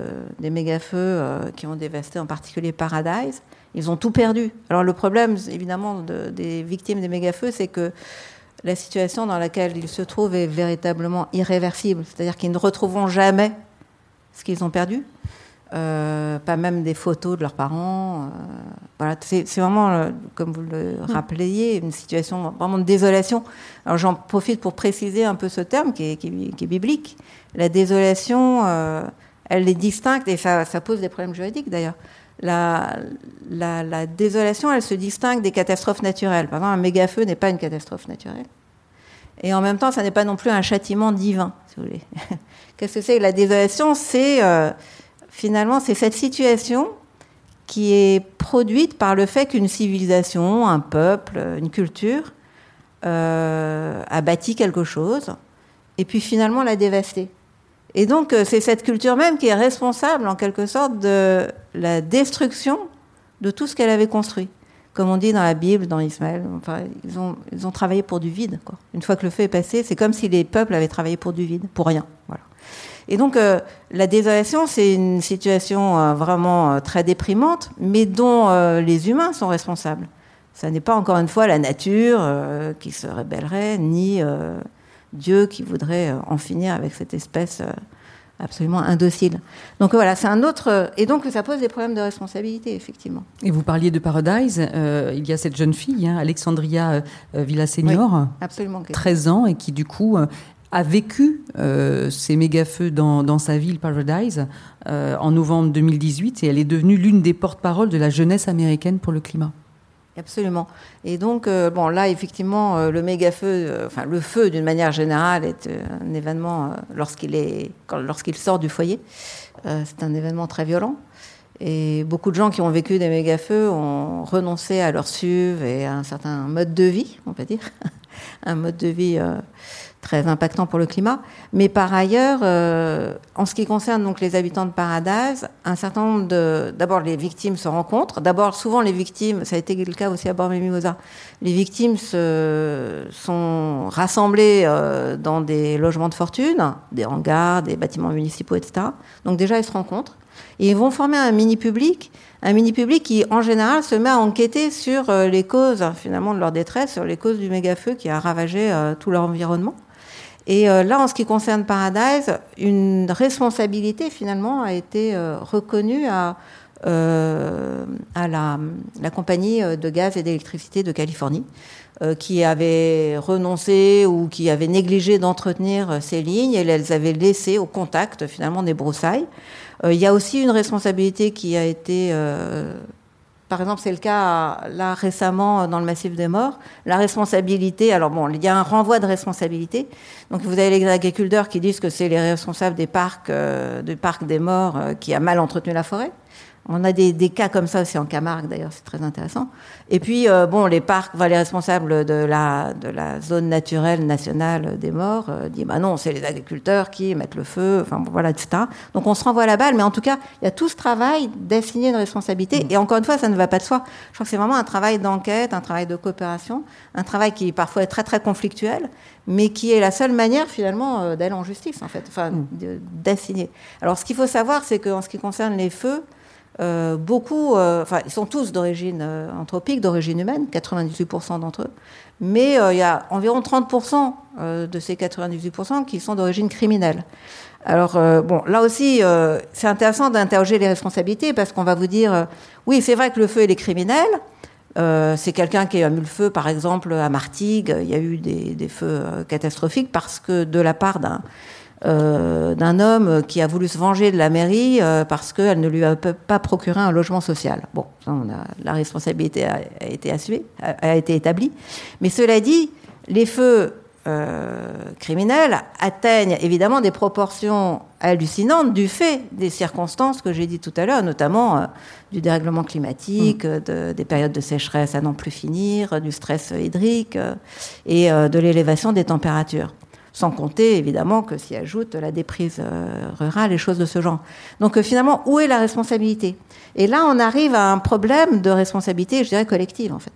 des méga-feux euh, qui ont dévasté en particulier Paradise. Ils ont tout perdu. Alors, le problème, évidemment, de, des victimes des méga-feux, c'est que la situation dans laquelle ils se trouvent est véritablement irréversible. C'est-à-dire qu'ils ne retrouveront jamais ce qu'ils ont perdu. Euh, pas même des photos de leurs parents. Euh, voilà, c'est vraiment, euh, comme vous le mmh. rappeliez, une situation vraiment de désolation. Alors j'en profite pour préciser un peu ce terme qui est, qui est, qui est biblique. La désolation, elle est distincte et ça, ça, pose des problèmes juridiques d'ailleurs. La, la, la, désolation, elle se distingue des catastrophes naturelles. Par exemple, un méga feu n'est pas une catastrophe naturelle. Et en même temps, ça n'est pas non plus un châtiment divin, si vous voulez. Qu'est-ce que c'est La désolation, c'est euh, finalement, c'est cette situation qui est produite par le fait qu'une civilisation, un peuple, une culture euh, a bâti quelque chose et puis finalement l'a dévasté. Et donc euh, c'est cette culture même qui est responsable en quelque sorte de la destruction de tout ce qu'elle avait construit. Comme on dit dans la Bible, dans Ismaël, enfin, ils, ont, travaillé pour du vide. Une fois que le feu est passé, c'est comme si les peuples avaient travaillé pour du vide, pour rien. Voilà. Et donc, euh, la désolation, c'est une situation euh, vraiment euh, très déprimante, mais dont les humains sont responsables. Ça n'est pas encore une fois la nature qui se rébellerait, ni Dieu qui voudrait en finir avec cette espèce absolument indocile. Donc voilà, c'est un autre. Et donc ça pose des problèmes de responsabilité, effectivement. Et vous parliez de Paradise. Euh, il y a cette jeune fille, hein, Alexandria euh, Villaseñor, oui, absolument, 13 ans, et qui du coup a vécu ces méga-feux dans, dans, sa ville Paradise en novembre 2018 et elle est devenue l'une des porte-paroles de la jeunesse américaine pour le climat. Absolument. Et donc, bon, là, effectivement, le méga-feu, enfin, le feu, d'une manière générale, est un événement lorsqu'il est, lorsqu'il sort du foyer. c'est un événement très violent. Et beaucoup de gens qui ont vécu des méga-feux ont renoncé à leur SUV et à un certain mode de vie, on va dire, un mode de vie euh, très impactant pour le climat. Mais par ailleurs, euh, en ce qui concerne donc les habitants de Paradise, un certain nombre de, d'abord les victimes se rencontrent. D'abord, souvent les victimes, ça a été le cas aussi à Bord-Mimosa, les victimes se, sont rassemblées euh, dans des logements de fortune, des hangars, des bâtiments municipaux, etc. Donc déjà, elles se rencontrent. Et ils vont former un mini-public, un mini-public qui, en général, se met à enquêter sur euh, les causes, finalement, de leur détresse, sur les causes du méga-feu qui a ravagé tout leur environnement. Et euh, là, en ce qui concerne Paradise, une responsabilité, finalement, a été reconnue à, à la, la, compagnie de gaz et d'électricité de Californie, qui avait renoncé ou qui avait négligé d'entretenir ces lignes et elles avaient laissé au contact, finalement, des broussailles. Euh, il y a aussi une responsabilité qui a été euh, par exemple, c'est le cas là récemment dans le massif des morts. La responsabilité, alors bon, il y a un renvoi de responsabilité. Donc vous avez les agriculteurs qui disent que c'est les responsables des parcs, euh, du parc des morts qui a mal entretenu la forêt. On a des, des, cas comme ça aussi en Camargue, d'ailleurs, c'est très intéressant. Et puis, euh, bon, les parcs, les responsables de la, de la zone naturelle nationale des morts euh, disent, bah non, c'est les agriculteurs qui mettent le feu, enfin bon, voilà, etc. Donc on se renvoie la balle, mais en tout cas, il y a tout ce travail d'assigner une responsabilité. Mmh. Et encore une fois, ça ne va pas de soi. Je crois que c'est vraiment un travail d'enquête, un travail de coopération, un travail qui parfois est très très conflictuel, mais qui est la seule manière finalement euh, d'aller en justice, en fait, enfin, mmh. d'assigner. Alors ce qu'il faut savoir, c'est qu'en ce qui concerne les feux, euh, beaucoup, euh, enfin, ils sont tous d'origine euh, anthropique, d'origine humaine, 98% d'entre eux, mais il y a environ 30% de ces 98% qui sont d'origine criminelle. Alors, bon, là aussi, c'est intéressant d'interroger les responsabilités parce qu'on va vous dire, oui, c'est vrai que le feu, il est criminel. c'est quelqu'un qui a mis le feu, par exemple, à Martigues. Il y a eu des feux catastrophiques parce que de la part d'un euh, d'un homme qui a voulu se venger de la mairie euh, parce qu'elle ne lui a pas procuré un logement social. Bon, on a, la responsabilité a, été assumée, a, été établie. Mais cela dit, les feux euh, criminels atteignent évidemment des proportions hallucinantes du fait des circonstances que j'ai dit tout à l'heure, notamment du dérèglement climatique, mmh. de, des périodes de sécheresse à n'en plus finir, du stress hydrique et de l'élévation des températures sans compter évidemment que s'y ajoute la déprise euh, rurale et choses de ce genre. Donc euh, finalement, où est la responsabilité? Et là, on arrive à un problème de responsabilité, je dirais, collective en fait.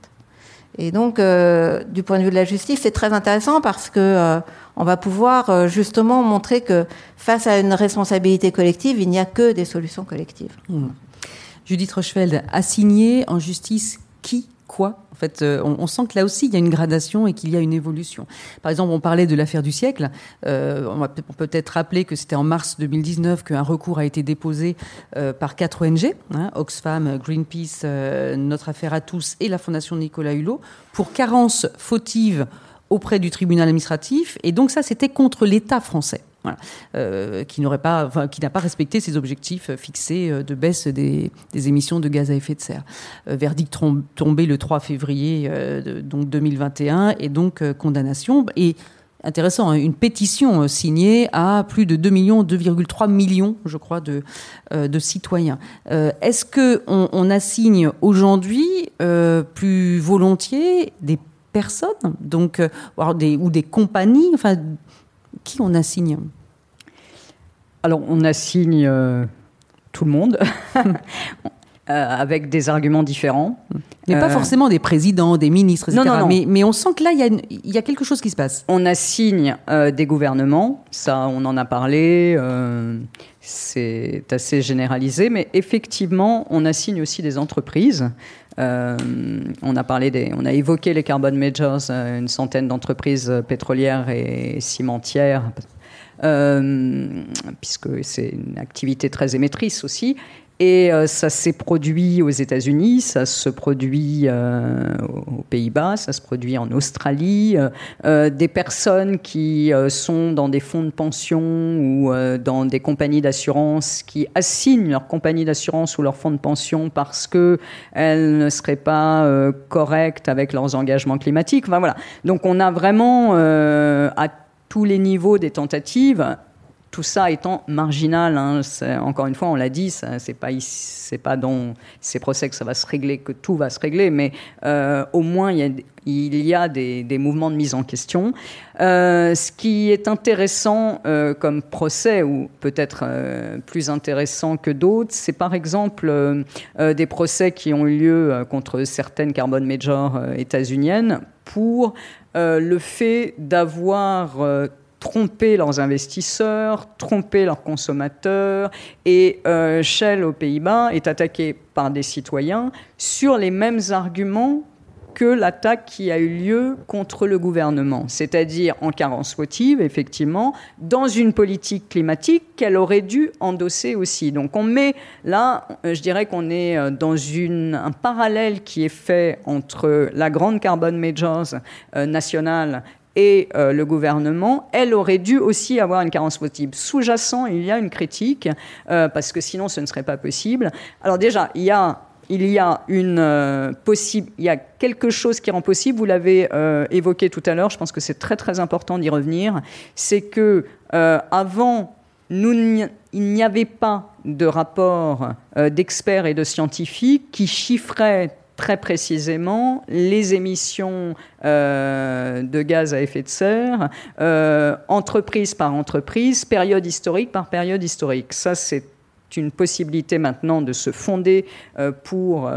Et donc, euh, du point de vue de la justice, c'est très intéressant parce que on va pouvoir justement montrer que face à une responsabilité collective, il n'y a que des solutions collectives. Mmh. Judith Rochefeld, assigner en justice qui? En fait, euh, on, sent que là aussi, il y a une gradation et qu'il y a une évolution. Par exemple, on parlait de l'affaire du siècle. Euh, on, peut peut-être rappeler que c'était en mars 2019 qu'un recours a été déposé euh, par quatre ONG, hein, Oxfam, Greenpeace, Notre Affaire à tous et la Fondation Nicolas Hulot, pour carence fautive auprès du tribunal administratif. Et donc ça, c'était contre l'État français. Euh, qui pas, n'a pas respecté ses objectifs fixés euh, de baisse des, émissions de gaz à effet de serre. Euh, verdict tombé le 3 février donc 2021 et donc condamnation et intéressant, hein, une pétition signée à plus de 2 millions, 2,3 millions, je crois, de, citoyens. Est-ce que on, assigne aujourd'hui plus volontiers des personnes, donc ou des compagnies, enfin qui on assigne Alors, on assigne euh, tout le monde. Euh, avec des arguments différents. Mais pas euh, forcément des présidents, des ministres, etc. Non, non, Mais, mais, on sent que là, il y, y, a quelque chose qui se passe. On assigne des gouvernements, ça, on en a parlé, c'est assez généralisé, mais effectivement, on assigne aussi des entreprises. Euh, on a parlé des, on a évoqué les carbon majors, euh, une centaine d'entreprises pétrolières et cimentières, euh, puisque c'est une activité très émettrice aussi. Et euh, ça s'est produit aux États-Unis, ça se produit euh, aux Pays-Bas, ça se produit en Australie. Euh, des personnes qui sont dans des fonds de pension ou dans des compagnies d'assurance qui assignent leur compagnie d'assurance ou leur fonds de pension parce que elles ne seraient pas correctes avec leurs engagements climatiques. Enfin, voilà. Donc on a vraiment à tous les niveaux des tentatives tout ça étant marginal, hein, encore une fois, on l'a dit, c'est pas pas dans ces procès que ça va se régler, que tout va se régler, mais euh, au moins il y a, des, mouvements de mise en question. Euh, ce qui est intéressant euh, comme procès, ou peut-être plus intéressant que d'autres, c'est par exemple des procès qui ont eu lieu contre certaines carbone majors états-uniennes pour le fait d'avoir tromper leurs investisseurs, tromper leurs consommateurs. Et euh, Shell aux Pays-Bas est attaqué par des citoyens sur les mêmes arguments que l'attaque qui a eu lieu contre le gouvernement, c'est-à-dire en carence motive, effectivement, dans une politique climatique qu'elle aurait dû endosser aussi. Donc on met là, euh, je dirais qu'on est euh, dans un parallèle qui est fait entre la grande carbone majors nationale et euh, le gouvernement, elle aurait dû aussi avoir une carence possible. Sous-jacent, il y a une critique, euh, parce que sinon ce ne serait pas possible. Alors déjà, il y a, euh, quelque chose qui rend possible, vous l'avez évoqué tout à l'heure, je pense que c'est très très important d'y revenir, c'est que avant, il n'y avait pas de rapport d'experts et de scientifiques qui chiffraient très précisément les émissions euh, de gaz à effet de serre, euh, entreprise par entreprise, période historique par période historique. Ça, c'est une possibilité maintenant de se fonder euh, pour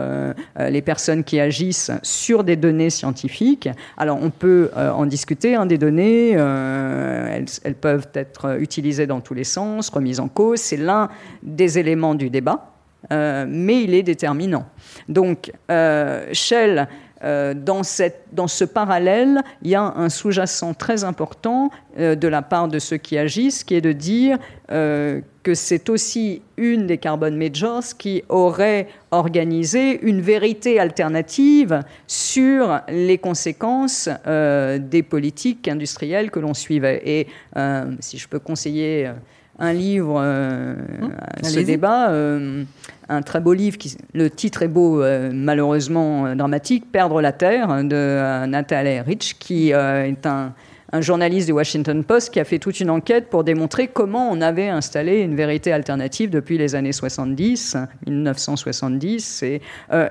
les personnes qui agissent sur des données scientifiques. Alors on peut en discuter, hein, des données, elles, peuvent être utilisées dans tous les sens, remises en cause, c'est l'un des éléments du débat. Mais il est déterminant. Donc, euh, Shell, euh, dans, cette, dans, ce parallèle, il y a un sous-jacent très important de la part de ceux qui agissent, qui est de dire que c'est aussi une des carbone majors qui aurait organisé une vérité alternative sur les conséquences des politiques industrielles que l'on suivait. Et si je peux conseiller un livre euh, mmh, à ce débat, euh, un très beau livre, qui, le titre est beau, euh, malheureusement dramatique, Perdre la Terre, de Nathalie Rich, qui est un, un, journaliste du Washington Post qui a fait toute une enquête pour démontrer comment on avait installé une vérité alternative depuis les années 70, 1970, et,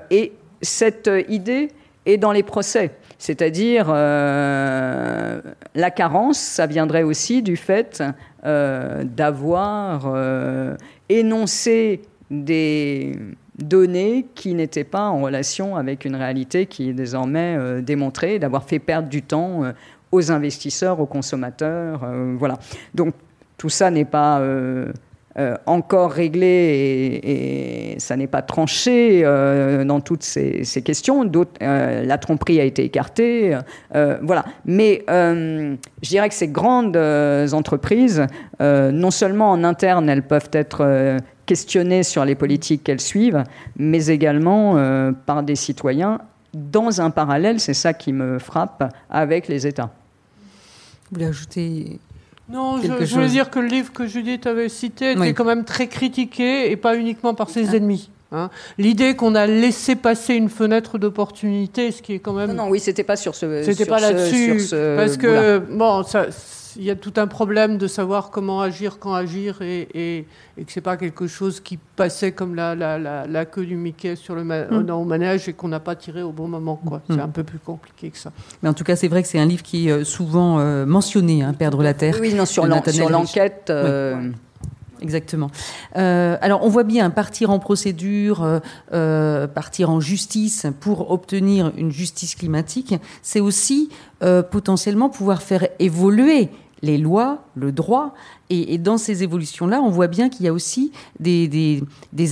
et cette idée est dans les procès. C'est-à-dire, la carence, ça viendrait aussi du fait euh, d'avoir euh, énoncé des données qui n'étaient pas en relation avec une réalité qui est désormais euh, démontrée, d'avoir fait perdre du temps aux investisseurs, aux consommateurs. voilà. Donc tout ça n'est pas euh, encore réglé et, ça n'est pas tranché euh, dans toutes ces, questions. Euh, la tromperie a été écartée, voilà. Mais je dirais que ces grandes entreprises, non seulement en interne, elles peuvent être questionnées sur les politiques qu'elles suivent, mais également par des citoyens dans un parallèle, c'est ça qui me frappe, avec les États. Vous voulez ajouter non, je, voulais dire que le livre que Judith avait cité était quand même très critiqué et pas uniquement par ses ah. ennemis. Hein. L'idée qu'on a laissé passer une fenêtre d'opportunité, ce qui est quand même. Non, non oui, c'était pas sur ce. C'était pas là-dessus. Parce que, bon, ça, il y a tout un problème de savoir comment agir, quand agir, et, et, et que c'est pas quelque chose qui passait comme la, la, la, queue du Mickey sur le au manège et qu'on n'a pas tiré au bon moment. Quoi. C'est un peu plus compliqué que ça. Mais en tout cas, c'est vrai que c'est un livre qui est euh, souvent euh, mentionné, hein, Perdre la Terre. Oui, non, sur l'enquête. Euh, exactement. Euh, alors, on voit bien partir en procédure, euh, partir en justice pour obtenir une justice climatique, c'est aussi euh, potentiellement pouvoir faire évoluer les lois, le droit. Et, dans ces évolutions-là, on voit bien qu'il y a aussi des,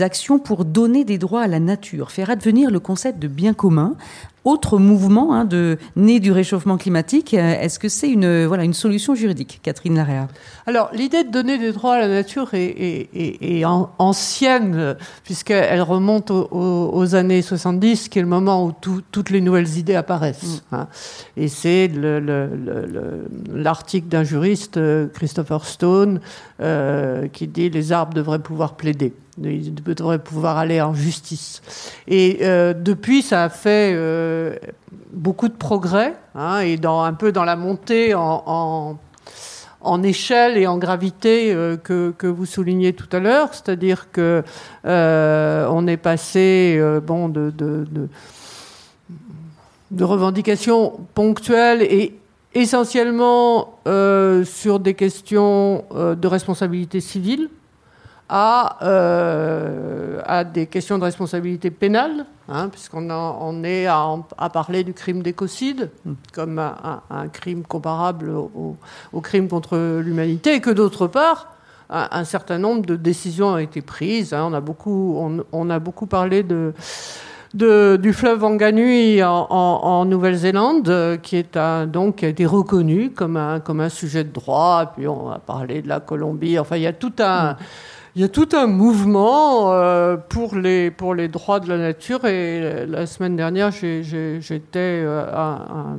actions pour donner des droits à la nature, faire advenir le concept de bien commun autre mouvement hein, de, né du réchauffement climatique. Est-ce que c'est une, voilà, une solution juridique, Catherine Larrea? Alors, l'idée de donner des droits à la nature est, ancienne, puisqu'elle remonte aux, années 70, qui est le moment où toutes les nouvelles idées apparaissent. Mm. Hein. Et c'est l'article d'un juriste, Christopher Stone, euh, qui dit les arbres devraient pouvoir plaider. Ils devraient pouvoir aller en justice. Et euh, depuis, ça a fait euh, beaucoup de progrès, hein, et dans, un peu dans la montée en, en, échelle et en gravité euh, que, que, vous soulignez tout à l'heure. C'est-à-dire que on est passé bon, de, de, de, revendications ponctuelles et essentiellement sur des questions de responsabilité civile à, euh, à des questions de responsabilité pénale, hein, puisqu'on on est à, à, parler du crime d'écocide comme un, un, crime comparable au, au crime contre l'humanité, et que d'autre part, un, certain nombre de décisions ont été prises. Hein. on, a beaucoup, on, on, a beaucoup parlé de, de, du fleuve Wanganui en, en, Nouvelle-Zélande, qui est un, donc qui a été reconnu comme un, comme un sujet de droit. Et puis on a parlé de la Colombie. Enfin, il y a tout un il y a tout un mouvement euh, pour, les, pour les droits de la nature. Et la semaine dernière, j'étais euh, à,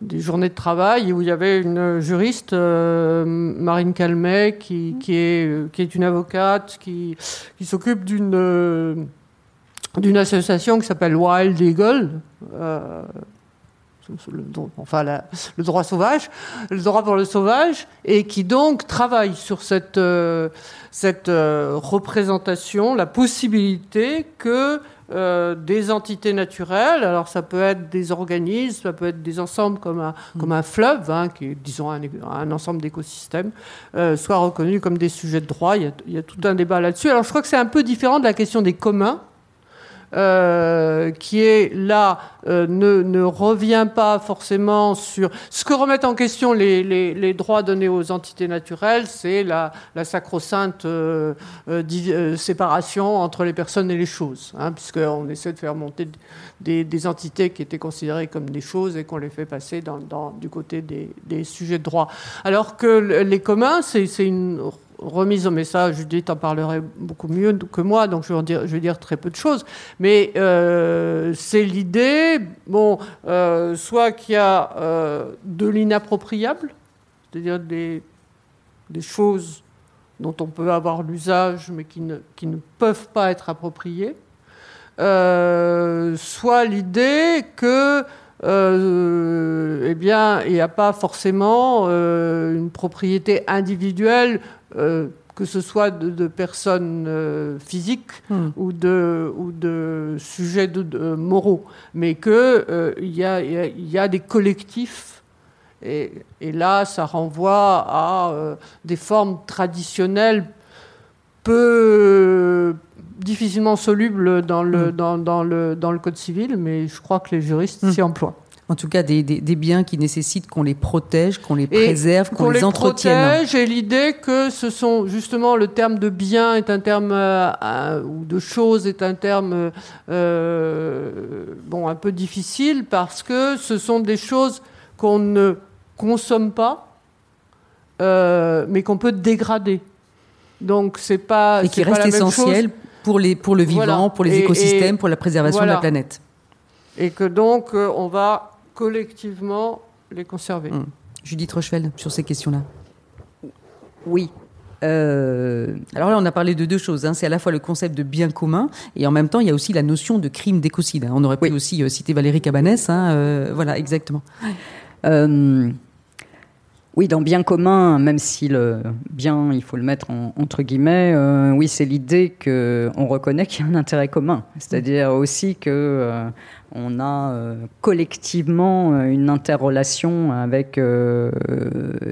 des journées de travail où il y avait une juriste, euh, Marine Calmet, qui, qui, est, qui est une avocate, qui, qui s'occupe d'une d'une association qui s'appelle Wild Eagle le, enfin le droit sauvage, le droit pour le sauvage, et qui donc travaille sur cette, euh, cette euh, représentation, la possibilité que euh, des entités naturelles, alors ça peut être des organismes, ça peut être des ensembles comme un, comme un fleuve, hein, qui est disons un, un ensemble d'écosystèmes, soient reconnus comme des sujets de droit. Il y a, il y a tout un débat là-dessus. Alors je crois que c'est un peu différent de la question des communs euh, qui est là euh, ne, ne, revient pas forcément sur ce que remettent en question les, les, les droits donnés aux entités naturelles, c'est la, la sacro-sainte euh, séparation entre les personnes et les choses, hein, puisqu'on essaie de faire monter des, des, entités qui étaient considérées comme des choses et qu'on les fait passer dans, du côté des, des sujets de droit. Alors que les communs, c'est une remise au message, Judith en parlerait beaucoup mieux que moi, donc je vais dire, très peu de choses. Mais euh, c'est l'idée, bon, euh, soit qu'il y a euh, de l'inappropriable, c'est-à-dire des, choses dont on peut avoir l'usage, mais qui ne, qui ne peuvent pas être appropriées, soit l'idée que eh bien, il n'y a pas forcément une propriété individuelle, que ce soit de, personnes euh, physiques hmm. ou, de, ou de sujets de, moraux, mais qu'il il y, a, y, a, des collectifs. Et, et là, ça renvoie à des formes traditionnelles peu difficilement soluble dans le, mm. dans, dans, le, dans le Code civil, mais je crois que les juristes mm. s'y emploient. En tout cas, des, des, des biens qui nécessitent qu'on les protège, qu'on les préserve, qu'on les, entretienne. J'ai l'idée que ce sont justement le terme de bien est un terme euh, ou de chose est un terme euh, bon un peu difficile parce que ce sont des choses qu'on ne consomme pas, euh, mais qu'on peut dégrader. Donc c'est pas et qui reste essentiel pour les pour le vivant, pour les écosystèmes, pour la préservation de la planète. Et que donc on va collectivement les conserver. Hum. Judith Rochefeld sur ces questions-là. Oui. Euh... Alors là, on a parlé de deux choses. Hein. C'est à la fois le concept de bien commun et en même temps, il y a aussi la notion de crime d'écocide. On aurait pu aussi euh, citer Valérie Cabanès. Hein. Euh, voilà, exactement. Oui, dans bien commun, même si le bien, il faut le mettre entre guillemets, euh, oui, c'est l'idée qu'on reconnaît qu'il y a un intérêt commun. C'est-à-dire aussi que euh, on a euh, collectivement une interrelation avec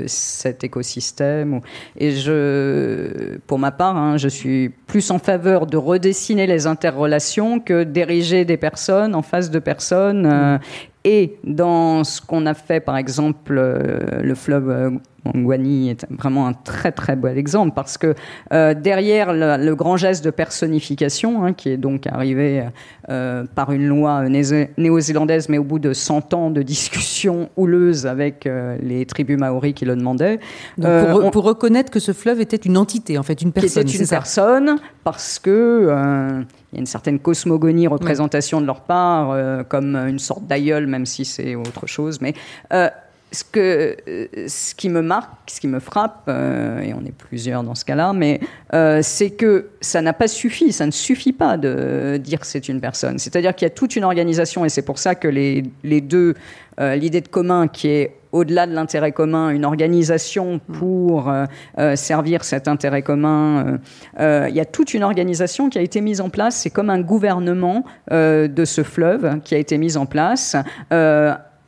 cet écosystème. Et je, pour ma part, hein, je suis plus en faveur de redessiner les interrelations que d'ériger des personnes en face de personnes et dans ce qu'on a fait, par exemple, euh, le fleuve Mangwani est vraiment un très très bel exemple parce que euh, derrière le, grand geste de personnification, hein, qui est donc arrivé euh, par une loi néo-zélandaise, mais au bout de 100 ans de discussions houleuses avec euh, les tribus maoris qui le demandaient. pour, pour, reconnaître que ce fleuve était une entité, en fait, une personne. Qui était une personne, parce que il y a une certaine cosmogonie, représentation de leur part, comme une sorte d'aïeul, même si c'est autre chose. Mais ce, que, euh, ce qui me marque, ce qui me frappe, euh, et on est plusieurs dans ce cas-là, mais euh, c'est que ça n'a pas suffi, ça ne suffit pas de dire que c'est une personne. C'est-à-dire qu'il y a toute une organisation, et c'est pour ça que les, les deux, l'idée de commun qui est au-delà de l'intérêt commun, une organisation pour servir cet intérêt commun. il y a toute une organisation qui a été mise en place. C'est comme un gouvernement de ce fleuve qui a été mis en place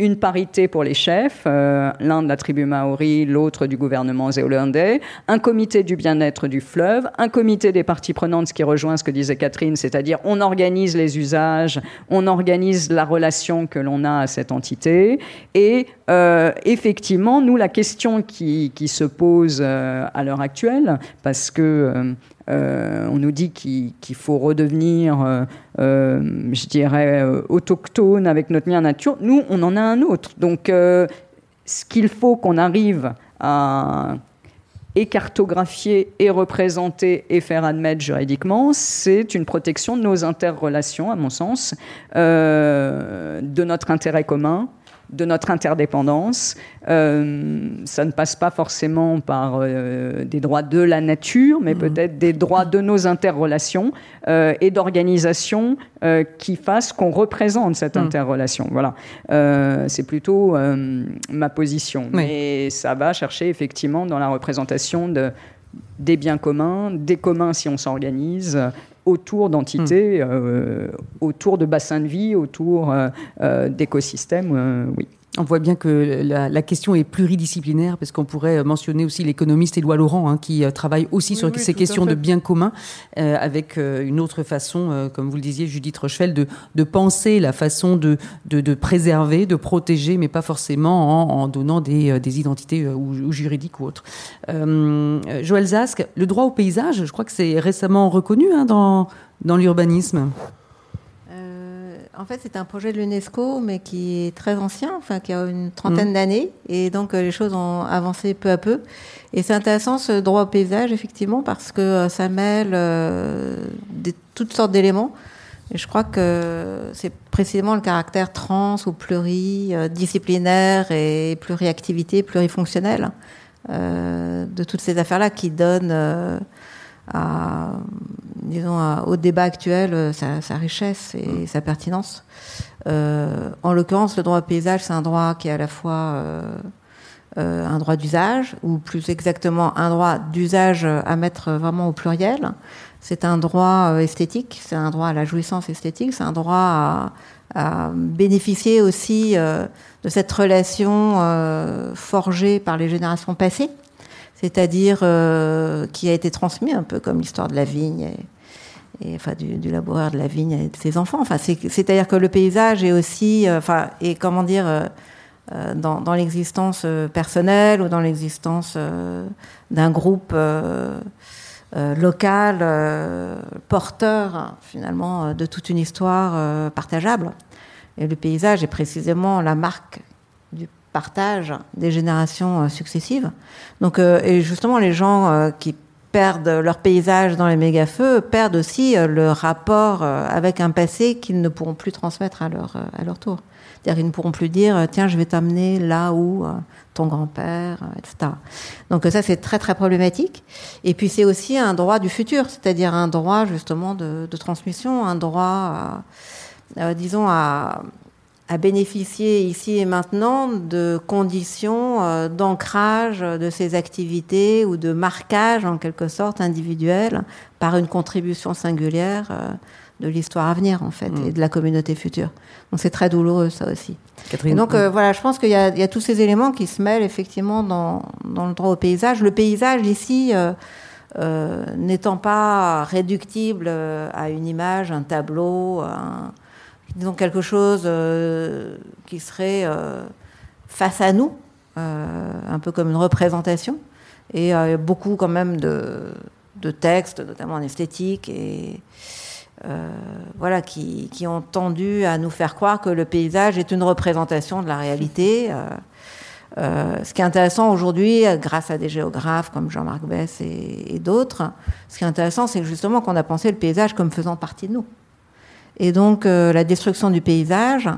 une parité pour les chefs, euh, l'un de la tribu maori, l'autre du gouvernement zélandais, un comité du bien-être du fleuve, un comité des parties prenantes, ce qui rejoint ce que disait Catherine, c'est-à-dire on organise les usages, on organise la relation que l'on a à cette entité, et euh, effectivement, nous, la question qui, se pose euh, à l'heure actuelle, parce que euh, on nous dit qu'il faut redevenir, euh, euh, je dirais, autochtone avec notre lien nature. Nous, on en a un autre. Donc, ce qu'il faut qu'on arrive à écartographier et représenter et faire admettre juridiquement, c'est une protection de nos interrelations, à mon sens, de notre intérêt commun, de notre interdépendance. Euh, ça ne passe pas forcément par euh, des droits de la nature, mais mmh. peut-être des droits de nos interrelations euh, et d'organisation qui fassent qu'on représente cette mmh. interrelation. Voilà, c'est plutôt ma position. Mais ça va chercher effectivement dans la représentation de, des biens communs, des communs si on s'organise, autour d'entités, hmm. euh, autour de bassins de vie, autour euh, euh, d'écosystèmes, oui. On voit bien que la, question est pluridisciplinaire parce qu'on pourrait mentionner aussi l'économiste Éloi Laurent hein, qui travaille aussi sur ces questions de biens communs avec une autre façon, comme vous le disiez Judith Rochefeld, de, penser la façon de, de, préserver, de protéger, mais pas forcément en, donnant des, identités ou, juridiques ou autres. Joël Zask, le droit au paysage, je crois que c'est récemment reconnu hein, dans dans, l'urbanisme euh, En fait, c'est un projet de l'UNESCO, mais qui est très ancien, enfin, qui a une trentaine mmh. d'années. Et donc, euh, les choses ont avancé peu à peu. Et c'est intéressant, ce droit au paysage, effectivement, parce que euh, ça mêle toutes sortes d'éléments. Et je crois que c'est précisément le caractère trans ou pluridisciplinaire et pluriactivité, plurifonctionnel de toutes ces affaires-là qui donne à, disons, au débat actuel euh, sa, richesse et mm. sa pertinence. Euh, en l'occurrence, le droit au paysage, c'est un droit qui est à la fois euh, euh, un droit d'usage, ou plus exactement un droit d'usage à mettre vraiment au pluriel. C'est un droit esthétique, c'est un droit à la jouissance esthétique, c'est un droit à, à bénéficier aussi de cette relation forgée par les générations passées c'est-à-dire euh, qui a été transmis un peu comme l'histoire de la vigne et, enfin du, laboureur de la vigne et de ses enfants. Enfin, c'est-à-dire que le paysage est aussi, euh, enfin, et comment dire, euh, dans, l'existence personnelle ou dans l'existence d'un groupe local porteur finalement de toute une histoire partageable. Et le paysage est précisément la marque du partage des générations euh, successives. Donc, euh, et justement, les gens euh, qui perdent leur paysage dans les méga-feux perdent aussi le rapport avec un passé qu'ils ne pourront plus transmettre à leur, à leur tour. C'est-à-dire qu'ils ne pourront plus dire tiens, je vais t'amener là où ton grand-père, etc. Donc ça, c'est très très problématique. Et puis c'est aussi un droit du futur, c'est-à-dire un droit justement de, de transmission, un droit, disons, à, à bénéficier ici et maintenant de conditions euh, d'ancrage de ces activités ou de marquage en quelque sorte individuel par une contribution singulière euh, de l'histoire à venir en fait mm. et de la communauté future. Donc c'est très douloureux ça aussi. Catherine, donc euh, voilà, je pense qu'il y, y, a tous ces éléments qui se mêlent effectivement dans, dans le droit au paysage. Le paysage ici n'étant pas réductible à une image, un tableau, un, disons quelque chose euh, qui serait euh, face à nous, un peu comme une représentation, et beaucoup quand même de, textes, notamment en esthétique, et voilà, qui, ont tendu à nous faire croire que le paysage est une représentation de la réalité. Euh, ce qui est intéressant aujourd'hui, grâce à des géographes comme Jean-Marc Bess et, d'autres, ce qui est intéressant, c'est justement qu'on a pensé le paysage comme faisant partie de nous. Et donc, euh, la destruction du paysage,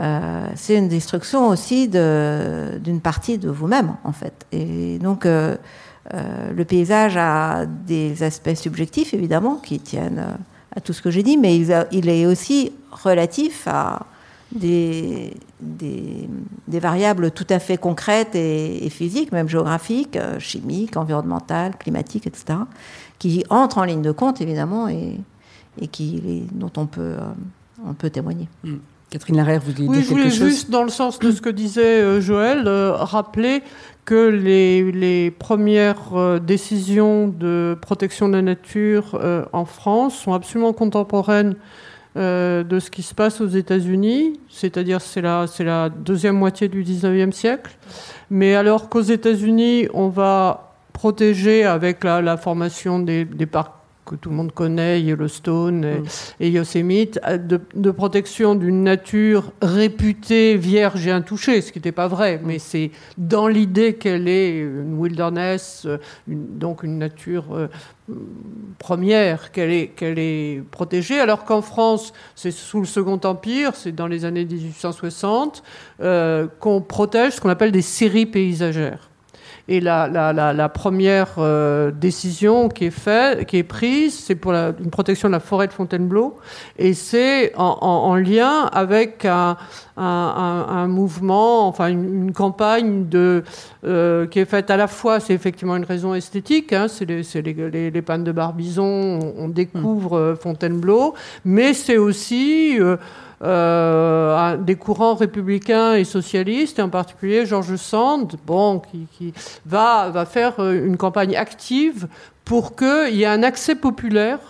euh, c'est une destruction aussi d'une partie de vous-même, en fait. Et donc, le paysage a des aspects subjectifs, évidemment, qui tiennent à tout ce que j'ai dit, mais il est aussi relatif à des, variables tout à fait concrètes et, physiques, même géographiques, euh, chimiques, environnementales, climatiques, etc., qui entrent en ligne de compte, évidemment, et, et qui, dont on peut, euh, on peut témoigner. Hmm. Catherine Larère, vous vouliez dire quelque chose? je voulais juste, dans le sens de ce que disait euh, Joël, rappeler que les, les premières décisions de protection de la nature en France sont absolument contemporaines euh, de ce qui se passe aux États-Unis, c'est-à-dire c'est la, c'est la deuxième moitié du 19e siècle. Mais alors qu'aux États-Unis, on va protéger avec la, formation des, des parcs que tout le monde connaît, Yellowstone et, mm. et Yosemite, euh, de, protection d'une nature réputée vierge et intouchée, ce qui n'était pas vrai, mais c'est dans l'idée qu'elle est une wilderness, euh, donc une nature euh, première, qu'elle est, qu'elle est protégée, alors qu'en France, c'est sous le Second Empire, c'est dans les années 1860, qu'on protège ce qu'on appelle des séries paysagères. Et la, la, la, la première euh, décision qui est, fait, qui est prise, c'est pour une protection de la forêt de Fontainebleau. Et c'est en, en, en, lien avec un, un, un, mouvement, enfin une, une campagne de, euh, qui est faite à la fois, c'est effectivement une raison esthétique, hein, c'est les, les, les, les, pannes de Barbizon, on, on découvre mmh. Fontainebleau, mais c'est aussi... Euh, euh, des courants républicains et socialistes, et en particulier Georges Sand, bon, qui, va faire euh, une campagne active pour qu'il y ait un accès populaire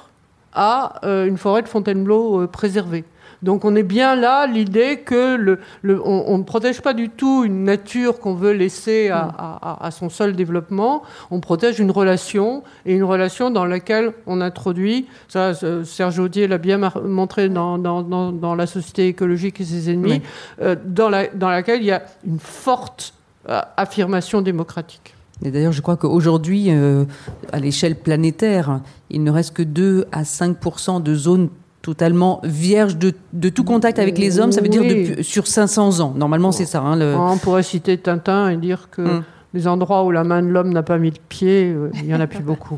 à euh, une forêt de Fontainebleau préservée. Donc on est bien là, l'idée que le, on, ne protège pas du tout une nature qu'on veut laisser à, son seul développement, on protège une relation, et une relation dans laquelle on introduit, ça Serge Audier l'a bien montré dans, dans, La société écologique et ses ennemis, euh, dans, la, dans laquelle il y a une forte euh, affirmation démocratique. Et d'ailleurs, je crois qu'aujourd'hui, euh, à l'échelle planétaire, il ne reste que 2 à 5% de zones totalement vierge de, de, tout contact avec les hommes, ça veut dire depuis, sur 500 ans. Normalement, c'est ça. Hein, le... On pourrait citer Tintin et dire que hum. les endroits où la main de l'homme n'a pas mis le pied, euh, il n'y en a plus beaucoup.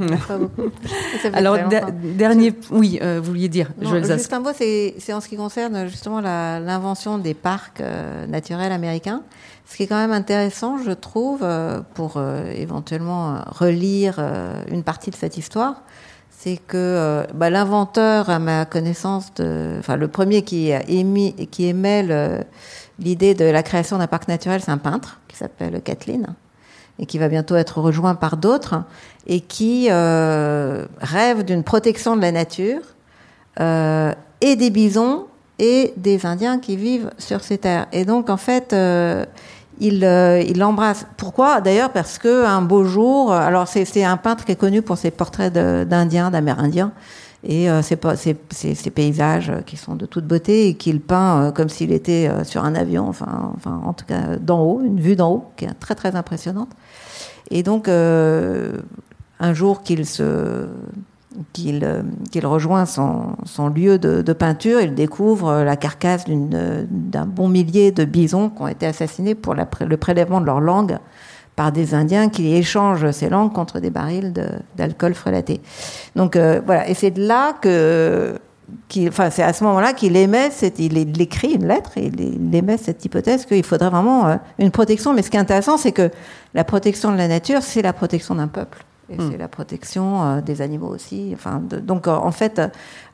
Alors, dernier, oui, euh, vous vouliez dire, non, Juste un mot, c'est en ce qui concerne justement l'invention des parcs euh, naturels américains. Ce qui est quand même intéressant, je trouve, pour éventuellement relire une partie de cette histoire, c'est que euh, bah, l'inventeur, à ma connaissance, enfin le premier qui a émis, qui émet l'idée de la création d'un parc naturel, c'est un peintre qui s'appelle Kathleen et qui va bientôt être rejoint par d'autres et qui euh, rêve d'une protection de la nature euh, et des bisons et des Indiens qui vivent sur ces terres. Et donc en fait il l'embrasse. Pourquoi? D'ailleurs parce que un beau jour, alors c'est un peintre qui est connu pour ses portraits d'Indiens, d'Amérindiens, et euh, ces, paysages qui sont de toute beauté et qu'il peint euh, comme s'il était euh, sur un avion, enfin, enfin en tout cas d'en haut, une vue d'en haut qui est très très impressionnante. Et donc un jour qu'il se qu'il qu'il rejoint son, son lieu de, de, peinture, il découvre la carcasse d'un bon millier de bisons qui ont été assassinés pour le prélèvement de leur langue par des Indiens qui échangent ces langues contre des barils d'alcool frelaté. Donc euh, voilà, et c'est de là que, enfin c'est à ce moment-là qu'il émet, cette, il, il, écrit une lettre et il, émet cette hypothèse qu'il faudrait vraiment euh, une protection. Mais ce qui est intéressant, c'est que la protection de la nature, c'est la protection d'un peuple et hmm. c'est la protection euh, des animaux aussi. Enfin, donc euh, en fait,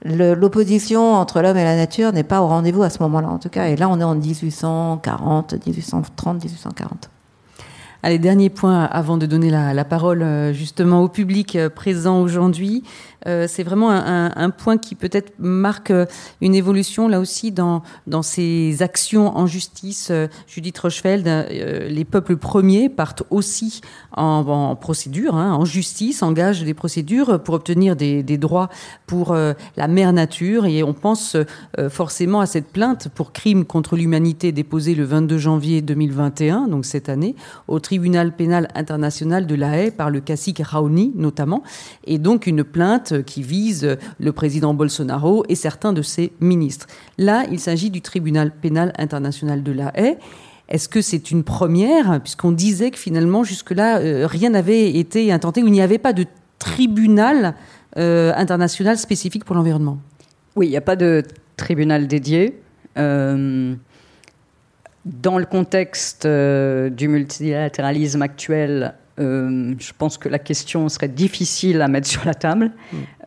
l'opposition entre l'homme et la nature n'est pas au rendez-vous à ce moment-là, en tout cas. Et là, on est en 1840, 1830, 1840. Allez, dernier point avant de donner la, parole euh, justement au public présent aujourd'hui. Euh, c'est vraiment un, point qui peut-être marque euh, une évolution là aussi dans, dans ces actions en justice. Euh, Judith Rochefeld, les peuples premiers partent aussi en, procédure, hein, en justice, engagent des procédures pour obtenir des, droits pour la mère nature. Et on pense forcément à cette plainte pour crime contre l'humanité déposée le 22 janvier 2021, donc cette année, au tribunal pénal international de La Haye par le cacique Raoni notamment. Et donc une plainte qui vise le président Bolsonaro et certains de ses ministres. Là, il s'agit du tribunal pénal international de la Haye. Est-ce que c'est une première, puisqu'on disait que finalement, jusque-là, euh, rien n'avait été intenté, ou il n'y avait pas de tribunal euh, international spécifique pour l'environnement? Oui, il n'y a pas de tribunal dédié. Euh, dans le contexte du multilatéralisme actuel, euh, je pense que la question serait difficile à mettre sur la table.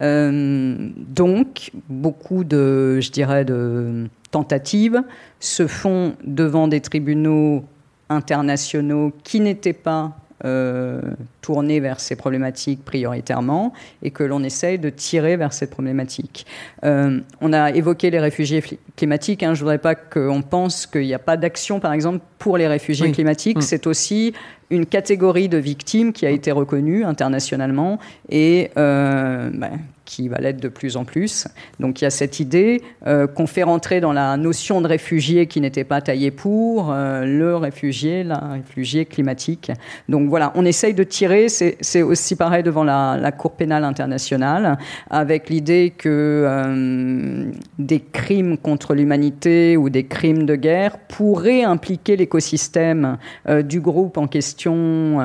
Euh, donc, beaucoup de, je dirais, de tentatives se font devant des tribunaux internationaux qui n'étaient pas euh, tournés vers ces problématiques prioritairement et que l'on essaye de tirer vers cette problématique. on a évoqué les réfugiés climatiques. Hein. je ne voudrais pas qu'on pense qu'il n'y a pas d'action, par exemple, pour les réfugiés climatiques. Mm. C'est aussi une catégorie de victimes qui a été reconnue internationalement et euh, ben, qui va l'être de plus en plus. Donc il y a cette idée euh, qu'on fait rentrer dans la notion de réfugié qui n'était pas taillé pour, euh, le réfugié, la réfugié climatique. Donc voilà, on essaye de tirer, c'est aussi pareil devant la, la, Cour pénale internationale, avec l'idée que euh, des crimes contre l'humanité ou des crimes de guerre pourraient impliquer l'écosystème du groupe en question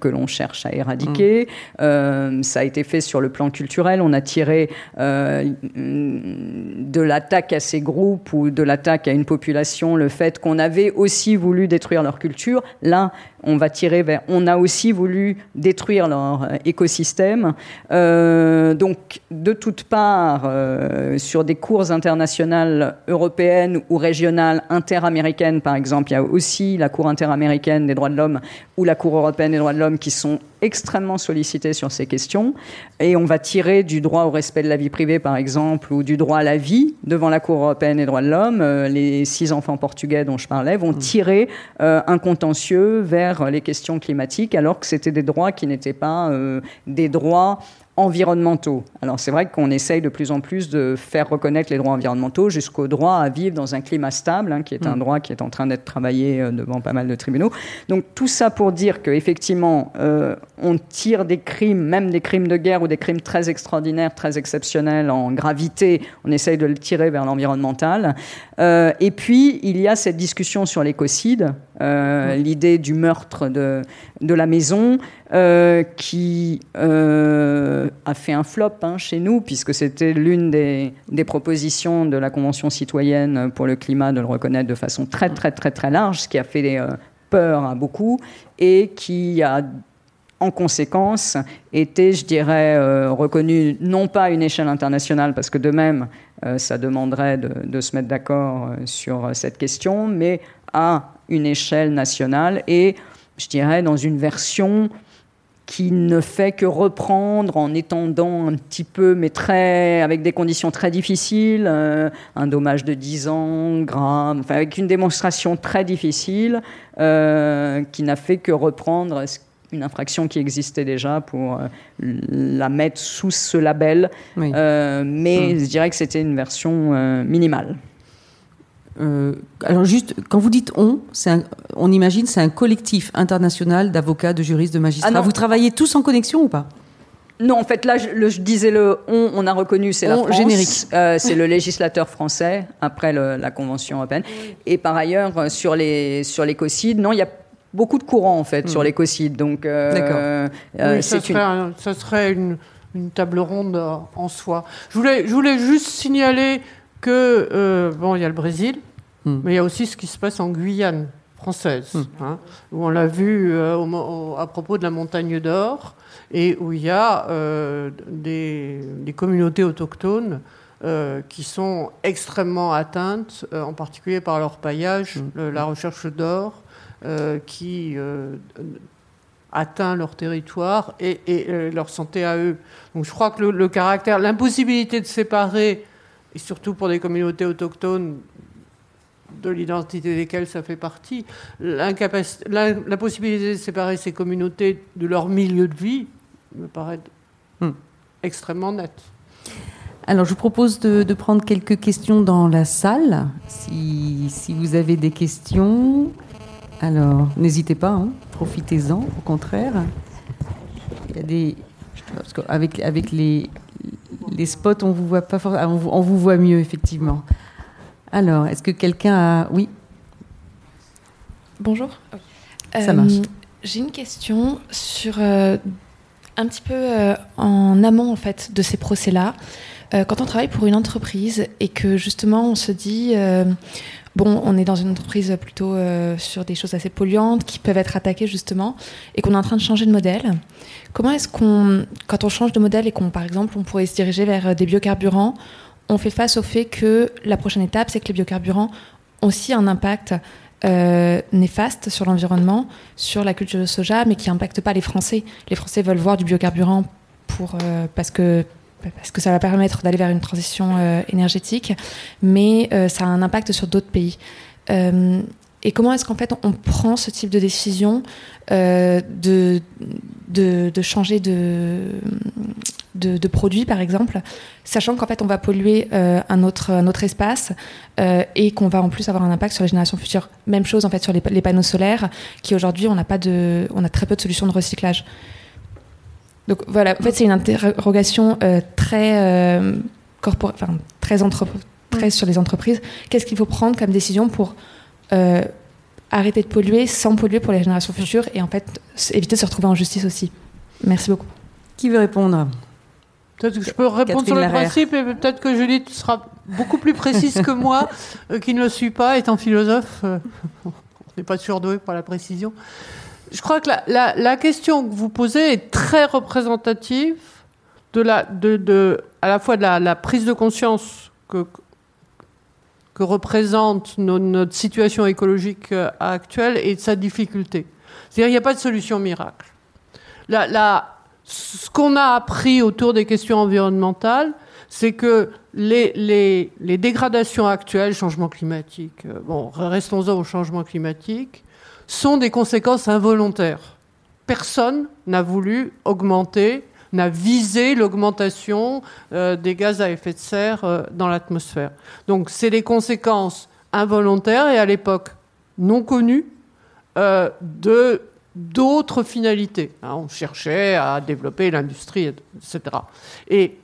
que l'on cherche à éradiquer. Mmh. ça a été fait sur le plan culturel. On a tiré euh, de l'attaque à ces groupes ou de l'attaque à une population le fait qu'on avait aussi voulu détruire leur culture. Là, on va tirer vers. On a aussi voulu détruire leur euh, écosystème. Euh, donc, de toutes parts, euh, sur des cours internationales européennes ou régionales, interaméricaines, par exemple, il y a aussi la Cour interaméricaine des droits de l'homme ou la Cour européenne des droits de l'homme qui sont extrêmement sollicitées sur ces questions. Et on va tirer du droit au respect de la vie privée, par exemple, ou du droit à la vie devant la Cour européenne des droits de l'homme. Les six enfants portugais dont je parlais vont mmh. tirer un contentieux vers les questions climatiques, alors que c'était des droits qui n'étaient pas euh, des droits environnementaux. Alors c'est vrai qu'on essaye de plus en plus de faire reconnaître les droits environnementaux jusqu'au droit à vivre dans un climat stable, hein, qui est un mm. droit qui est en train d'être travaillé euh, devant pas mal de tribunaux. Donc tout ça pour dire qu'effectivement, euh, on tire des crimes, même des crimes de guerre ou des crimes très extraordinaires, très exceptionnels en gravité, on essaye de le tirer vers l'environnemental. Euh, et puis, il y a cette discussion sur l'écocide, euh, mm. l'idée du meurtre de, de la maison, euh, qui euh, a fait un flop hein, chez nous, puisque c'était l'une des, propositions de la Convention citoyenne pour le climat de le reconnaître de façon très très très très large, ce qui a fait euh, peur à beaucoup, et qui a en conséquence été, je dirais, reconnu non pas à une échelle internationale, parce que de même, ça demanderait de, de se mettre d'accord sur cette question, mais à une échelle nationale et, je dirais, dans une version qui ne fait que reprendre en étendant un petit peu, mais très, avec des conditions très difficiles, euh, un dommage de 10 ans, grave, enfin, avec une démonstration très difficile, euh, qui n'a fait que reprendre une infraction qui existait déjà pour euh, la mettre sous ce label. mais hum. je dirais que c'était une version minimale. Euh, alors juste, quand vous dites on, on imagine c'est un collectif international d'avocats, de juristes, de magistrats. Ah vous travaillez tous en connexion ou pas? Non, en fait, là, je, disais le on, on a reconnu, c'est la France. Générique. Euh, c'est le législateur français, après la Convention européenne. Et par ailleurs, euh, sur les sur l'écocide, non, il y a beaucoup de courants, en fait, sur hmm. l'écocide. Donc, D'accord. ça, serait une, une, table ronde en soi. Je voulais, je voulais juste signaler que, euh, bon, il y a le Brésil, hmm. mais il y a aussi ce qui se passe en Guyane française, hmm. hein, où on l'a vu euh, à propos de la montagne d'or, et où il y a euh, des, communautés autochtones qui sont extrêmement atteintes, en particulier par leur paillage, hmm. la recherche d'or, qui atteint leur territoire et, et, leur santé à eux. Donc je crois que le, le caractère, l'impossibilité de séparer, et surtout pour des communautés autochtones de l'identité desquelles ça fait partie, la, la, possibilité de séparer ces communautés de leur milieu de vie me paraît hmm. extrêmement nette. Alors, je vous propose de, de, prendre quelques questions dans la salle. Si, si vous avez des questions, alors n'hésitez pas, hein, profitez-en, au contraire. Il y a des. Parce qu'avec avec les, les spots, on vous voit pas on vous, on vous voit mieux, effectivement. Alors, est-ce que quelqu'un a. Oui Bonjour. Ça marche. Euh, j'ai une question sur euh, un petit peu euh, en amont en fait de ces procès-là. quand on travaille pour une entreprise et que justement on se dit bon, on est dans une entreprise plutôt sur des choses assez polluantes qui peuvent être attaquées justement, et qu'on est en train de changer de modèle. Comment est-ce qu'on, quand on change de modèle et qu'on, par exemple, on pourrait se diriger vers des biocarburants, on fait face au fait que la prochaine étape, c'est que les biocarburants ont aussi un impact euh, néfaste sur l'environnement, sur la culture de soja, mais qui n'impacte pas les Français. Les Français veulent voir du biocarburant pour, euh, parce, que, parce que ça va permettre d'aller vers une transition euh, énergétique, mais ça a un impact sur d'autres pays. et comment est-ce qu'en fait on prend ce type de décision de, de, changer de, de, produits, par exemple, sachant qu'en fait, on va polluer euh, un, autre, un autre espace euh, et qu'on va en plus avoir un impact sur les générations futures. Même chose en fait sur les, panneaux solaires, qui aujourd'hui, on n'a pas de, on a très peu de solutions de recyclage. Donc voilà, en fait, c'est une interrogation euh, très enfin, très, très sur les entreprises. Qu'est-ce qu'il faut prendre comme décision pour arrêter de polluer sans polluer pour les générations futures et en fait éviter de se retrouver en justice aussi. Merci beaucoup. Qui veut répondre? Peut-être que je peux répondre sur le principe et peut-être que Julie sera beaucoup plus précise que moi, euh, qui ne le suis pas, étant philosophe. Euh, on n'est pas surdoué pour la précision. Je crois que la, question que vous posez est très représentative de la, de, de, à la fois de la, prise de conscience que, que représente notre situation écologique euh, actuelle et sa difficulté. C'est-à-dire qu'il n'y a pas de solution miracle. La, ce qu'on a appris autour des questions environnementales, c'est que les, les, les, dégradations actuelles, changement climatique, euh, bon, restons-en au changement climatique, sont des conséquences involontaires. Personne n'a voulu augmenter, n'a visé l'augmentation euh, des gaz à effet de serre euh, dans l'atmosphère. Donc, c'est des conséquences involontaires et à l'époque non connues de d'autres finalités. Hein, on cherchait à développer l'industrie, etc. Et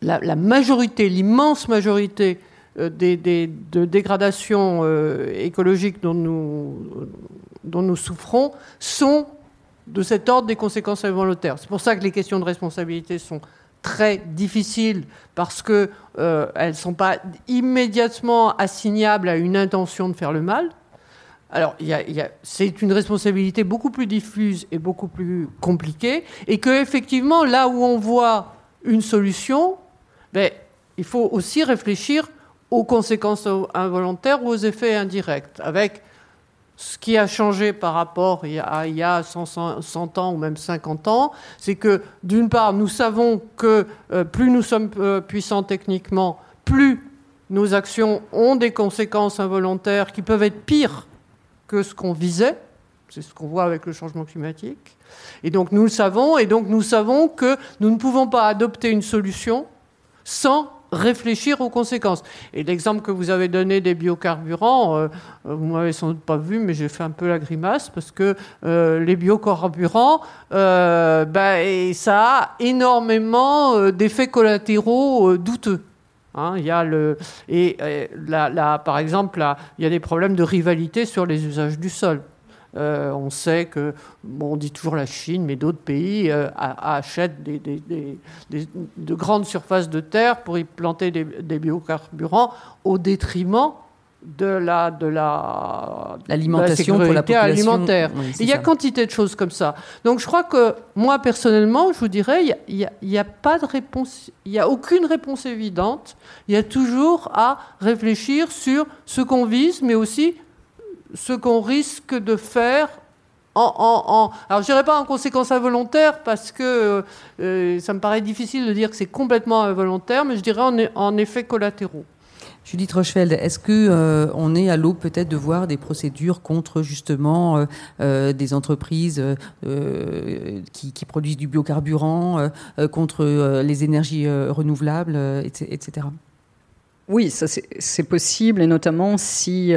la, majorité, l'immense majorité euh, des, de dégradations euh, écologiques dont nous souffrons sont de cet ordre des conséquences involontaires. C'est pour ça que les questions de responsabilité sont très difficiles parce qu'elles euh, ne sont pas immédiatement assignables à une intention de faire le mal. Alors, c'est une responsabilité beaucoup plus diffuse et beaucoup plus compliquée, et que effectivement, là où on voit une solution, ben, il faut aussi réfléchir aux conséquences involontaires ou aux effets indirects, avec ce qui a changé par rapport il y a, 100, ans ou même 50 ans, c'est que d'une part, nous savons que euh, plus nous sommes euh, puissants techniquement, plus nos actions ont des conséquences involontaires qui peuvent être pires que ce qu'on visait. C'est ce qu'on voit avec le changement climatique. Et donc nous le savons, et donc nous savons que nous ne pouvons pas adopter une solution sans réfléchir aux conséquences. Et l'exemple que vous avez donné des biocarburants, euh, vous m'avez sans doute pas vu, mais j'ai fait un peu la grimace parce que euh, les biocarburants, euh, ben, ça a énormément euh, d'effets collatéraux douteux. Hein, y a et là, par exemple, il y a des problèmes de rivalité sur les usages du sol. Euh, on sait que, bon, on dit toujours la Chine, mais d'autres pays euh, achètent des, de grandes surfaces de terre pour y planter des, biocarburants au détriment de la de la l'alimentation pour la alimentaire. il y a quantité de choses comme ça. Donc je crois que moi personnellement, je vous dirais, il n'y a, a, pas de réponse, il n'y a aucune réponse évidente. Il y a toujours à réfléchir sur ce qu'on vise, mais aussi ce qu'on risque de faire en, alors je dirais pas en conséquence involontaire parce que euh, ça me paraît difficile de dire que c'est complètement involontaire, mais je dirais en, en effet collatéraux. Judith Rochefeld, est-ce que euh, on est à l'aube peut-être de voir des procédures contre justement euh, euh, des entreprises qui, produisent du biocarburant, contre les énergies renouvelables, etc. Oui, ça c'est possible, et notamment si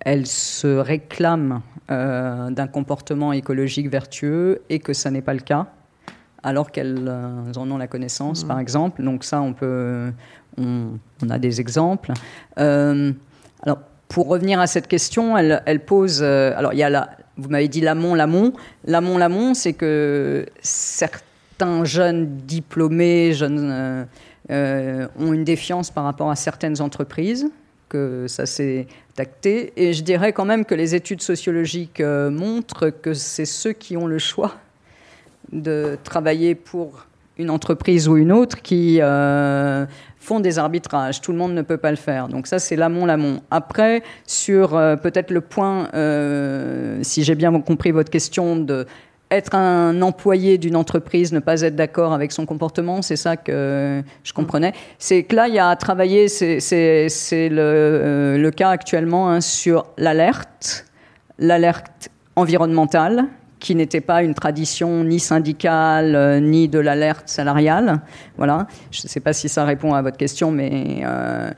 elles se réclament d'un comportement écologique vertueux et que ça n'est pas le cas alors qu'elles en ont la connaissance, mmh. par exemple. Donc ça, on peut, on, a des exemples. Euh, alors, pour revenir à cette question, elle, pose. Euh, alors, il y a la, vous m'avez dit l'amont, l'amont. L'amont, l'amont, c'est que certains jeunes diplômés, jeunes, euh, ont une défiance par rapport à certaines entreprises, que ça s'est tacté. Et je dirais quand même que les études sociologiques montrent que c'est ceux qui ont le choix de travailler pour une entreprise ou une autre qui font des arbitrages. Tout le monde ne peut pas le faire. Donc ça, c'est l'amont-l'amont. Après, sur euh, peut-être le point, euh, si j'ai bien compris votre question, de être un employé d'une entreprise, ne pas être d'accord avec son comportement, c'est ça que je comprenais. C'est que là, il y a à travailler, c'est le, euh, le, cas actuellement hein, sur l'alerte, l'alerte environnementale, qui n'était pas une tradition ni syndicale euh, ni de l'alerte salariale. Voilà. Je ne sais pas si ça répond à votre question, mais euh,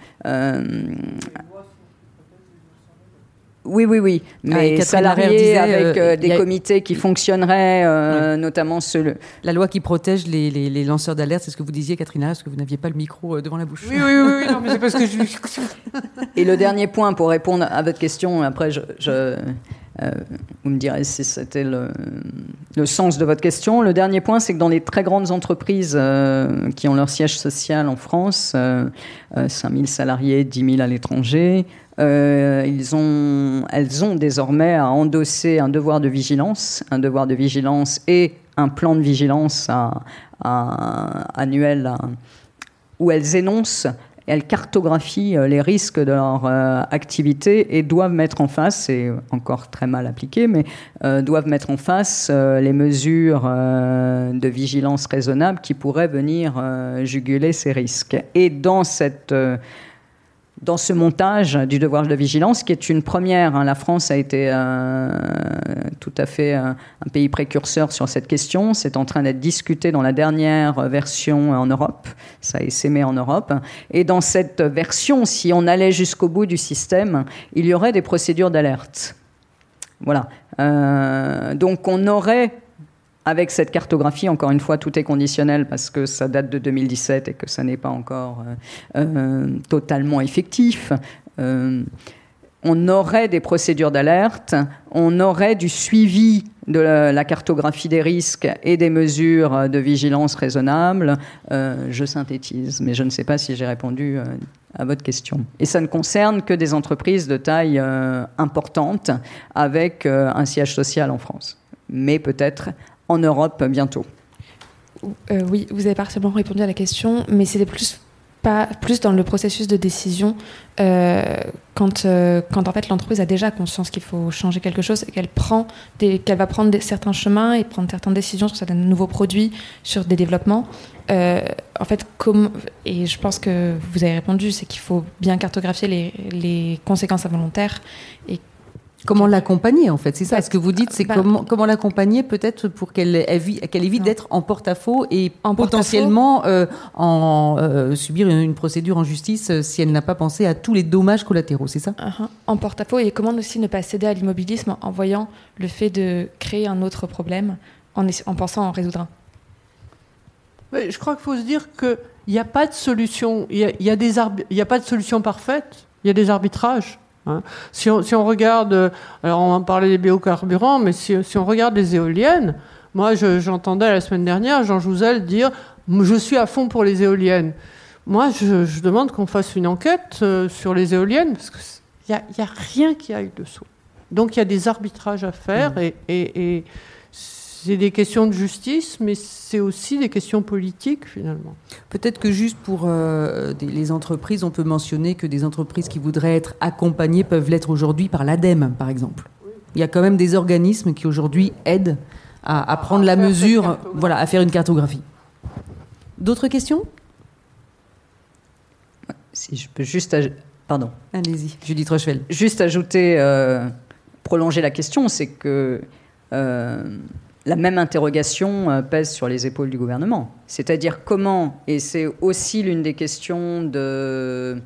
oui, oui, oui. Mais salariés avec des comités qui fonctionneraient, notamment ceux. La loi qui protège les, lanceurs d'alerte, c'est ce que vous disiez, Catherine, parce que vous n'aviez pas le micro devant la bouche. Oui, oui, oui, non, mais c'est parce que je. Et le dernier point pour répondre à votre question, après je euh, vous me direz si c'était le, sens de votre question. Le dernier point, c'est que dans les très grandes entreprises euh, qui ont leur siège social en France, 5000 euh, salariés, 10 000 à l'étranger, ils ont, elles ont désormais à endosser un devoir de vigilance, un devoir de vigilance et un plan de vigilance annuel où elles énoncent elles cartographient euh, les risques de leur euh, activité et doivent mettre en face, c'est encore très mal appliqué, mais euh, doivent mettre en face les mesures de vigilance raisonnable qui pourraient venir juguler ces risques. Et dans cette dans ce montage du devoir de vigilance, qui est une première. Hein. La France a été euh, tout à fait euh, un pays précurseur sur cette question. C'est en train d'être discuté dans la dernière version en Europe. Ça a essaimé en Europe. Et dans cette version, si on allait jusqu'au bout du système, il y aurait des procédures d'alerte. Voilà. Euh, donc on aurait avec cette cartographie, encore une fois, tout est conditionnel parce que ça date de 2017 et que ça n'est pas encore euh, euh, totalement effectif. Euh, on aurait des procédures d'alerte, on aurait du suivi de la, cartographie des risques et des mesures de vigilance raisonnables. je synthétise, mais je ne sais pas si j'ai répondu à votre question. Et ça ne concerne que des entreprises de taille importante avec un siège social en France, mais peut-être en Europe bientôt euh, Oui, vous avez partiellement répondu à la question, mais c'était plus pas plus dans le processus de décision euh, quand, euh, quand en fait l'entreprise a déjà conscience qu'il faut changer quelque chose et qu'elle prend qu'elle va prendre certains chemins et prendre certaines décisions sur certains nouveaux produits, sur des développements. en fait, et je pense que vous avez répondu, c'est qu'il faut bien cartographier les, les conséquences involontaires et Comment l'accompagner en fait C'est ça. Ce que vous dites, c'est bah, comment, comment l'accompagner peut-être pour qu'elle évite, d'être en porte-à-faux et potentiellement euh, en euh, subir une, procédure en justice euh, si elle n'a pas pensé à tous les dommages collatéraux. C'est ça? Uh-huh. En porte-à-faux et comment aussi ne pas céder à l'immobilisme en voyant le fait de créer un autre problème en, en pensant en résoudre un. je crois qu'il faut se dire qu'il n'y a pas de solution. Il y a, des il y a pas de solution parfaite. Il y a des arbitrages. Hein. Si, on, regarde, euh, alors on va parler des biocarburants, mais si, on regarde les éoliennes, moi j'entendais la semaine dernière Jean Jouzel dire Je suis à fond pour les éoliennes. Moi je, demande qu'on fasse une enquête euh, sur les éoliennes, parce qu'il n'y a, a, rien qui aille dessous. Donc il y a des arbitrages à faire mmh. et c'est des questions de justice, mais c'est aussi des questions politiques finalement. Peut-être que juste pour euh, les entreprises, on peut mentionner que des entreprises qui voudraient être accompagnées peuvent l'être aujourd'hui par l'ADEME, par exemple. Il y a quand même des organismes qui aujourd'hui aident à, prendre la mesure, voilà, à faire une cartographie. D'autres questions? Si je peux juste, pardon. Allez-y, Judith Rochefeld. Juste ajouter, euh, prolonger la question, c'est que euh, la même interrogation euh, pèse sur les épaules du gouvernement. C'est-à-dire comment, et c'est aussi l'une des questions de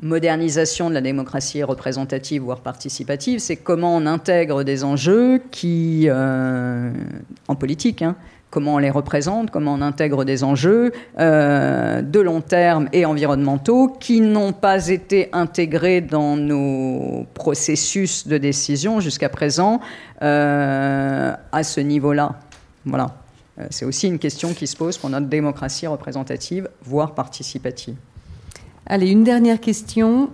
modernisation de la démocratie représentative, voire participative, c'est comment on intègre des enjeux qui, euh, en politique, hein, comment on les représente, comment on intègre des enjeux euh, de long terme et environnementaux qui n'ont pas été intégrés dans nos processus de décision jusqu'à présent euh, à ce niveau-là. Voilà. C'est aussi une question qui se pose pour notre démocratie représentative, voire participative. Allez, une dernière question.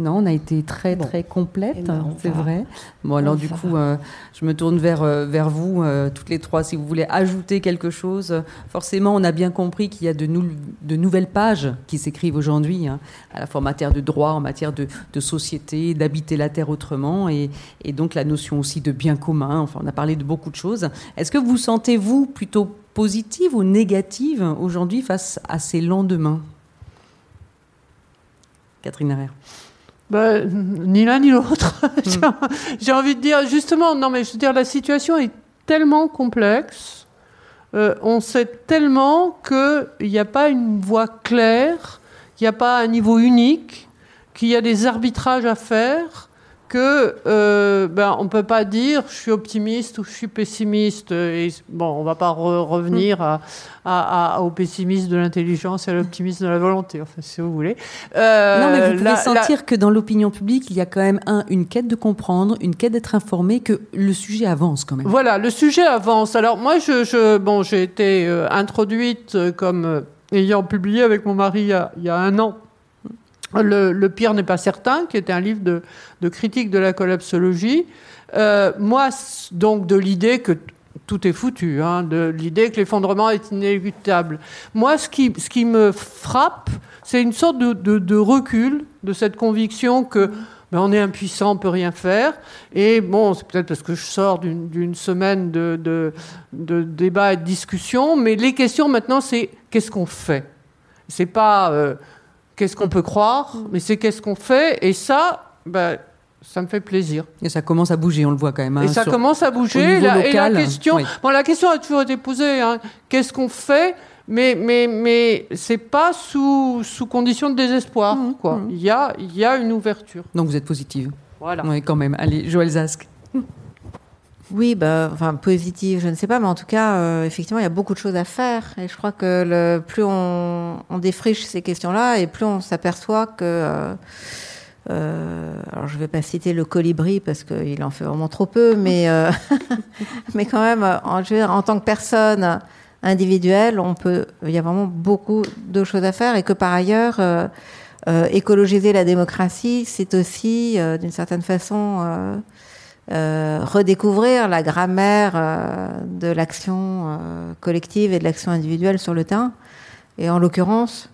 Non, on a été très très complète, eh ben, c'est vrai. Bon, alors du coup, euh, je me tourne vers, euh, vers vous, euh, toutes les trois, si vous voulez ajouter quelque chose. Forcément, on a bien compris qu'il y a de, de, nouvelles pages qui s'écrivent aujourd'hui, hein, à la fois en matière de droit, en matière de, de société, d'habiter la terre autrement, et, et, donc la notion aussi de bien commun. Enfin, on a parlé de beaucoup de choses. Est-ce que vous sentez-vous plutôt positive ou négative aujourd'hui face à ces lendemains? Catherine Herrère. Ben, ni l'un ni l'autre. Hmm. J'ai envie de dire, justement, non, mais je veux dire, la situation est tellement complexe, euh, on sait tellement qu'il n'y a pas une voie claire, qu'il n'y a pas un niveau unique, qu'il y a des arbitrages à faire, que euh, ben, on peut pas dire je suis optimiste ou je suis pessimiste. Et, bon, on va pas revenir à, à, au pessimisme de l'intelligence et à l'optimisme de la volonté, enfin, si vous voulez. Euh, non, mais vous pouvez sentir que dans l'opinion publique, il y a quand même un, une quête de comprendre, une quête d'être informé, que le sujet avance quand même. Voilà, le sujet avance. Alors moi, je, je bon, j'ai été euh, introduite comme euh, ayant publié avec mon mari il y a, il y a un an le, pire n'est pas certain, qui est un livre de, critique de la collapsologie. Euh, moi, donc, de l'idée que tout est foutu, hein, de l'idée que l'effondrement est inéluctable. Moi, ce qui, me frappe, c'est une sorte de, recul de cette conviction que ben, on est impuissant, on peut rien faire. Et bon, c'est peut-être parce que je sors d'une semaine de, de, débats et de discussions, mais les questions maintenant, c'est qu'est-ce qu'on fait? C'est pas euh, qu'est-ce qu'on peut croire, mais c'est qu'est-ce qu'on fait. Et ça, ben, ça me fait plaisir. Et ça commence à bouger, on le voit quand même. Hein, et ça commence à bouger. La, et la question, bon, la question a toujours été posée. Hein, qu'est-ce qu'on fait mais, mais, mais c'est pas sous, sous condition de désespoir. Mmh, quoi. Mmh. Il, y a, y a une ouverture. Donc vous êtes positive. Voilà. Oui, quand même. Allez, Joël Zask. Oui, bah, enfin positive, je ne sais pas, mais en tout cas, euh, effectivement, il y a beaucoup de choses à faire. Et je crois que le, plus on, on défriche ces questions-là, et plus on s'aperçoit que, euh, euh, alors je ne vais pas citer le colibri parce qu'il en fait vraiment trop peu, mais euh, mais quand même, en, je veux dire, en tant que personne individuelle, on peut, il y a vraiment beaucoup de choses à faire, et que par ailleurs. écologiser la démocratie, c'est aussi, d'une certaine façon, euh, redécouvrir la grammaire euh, de l'action euh, collective et de l'action individuelle sur le terrain. Et en l'occurrence,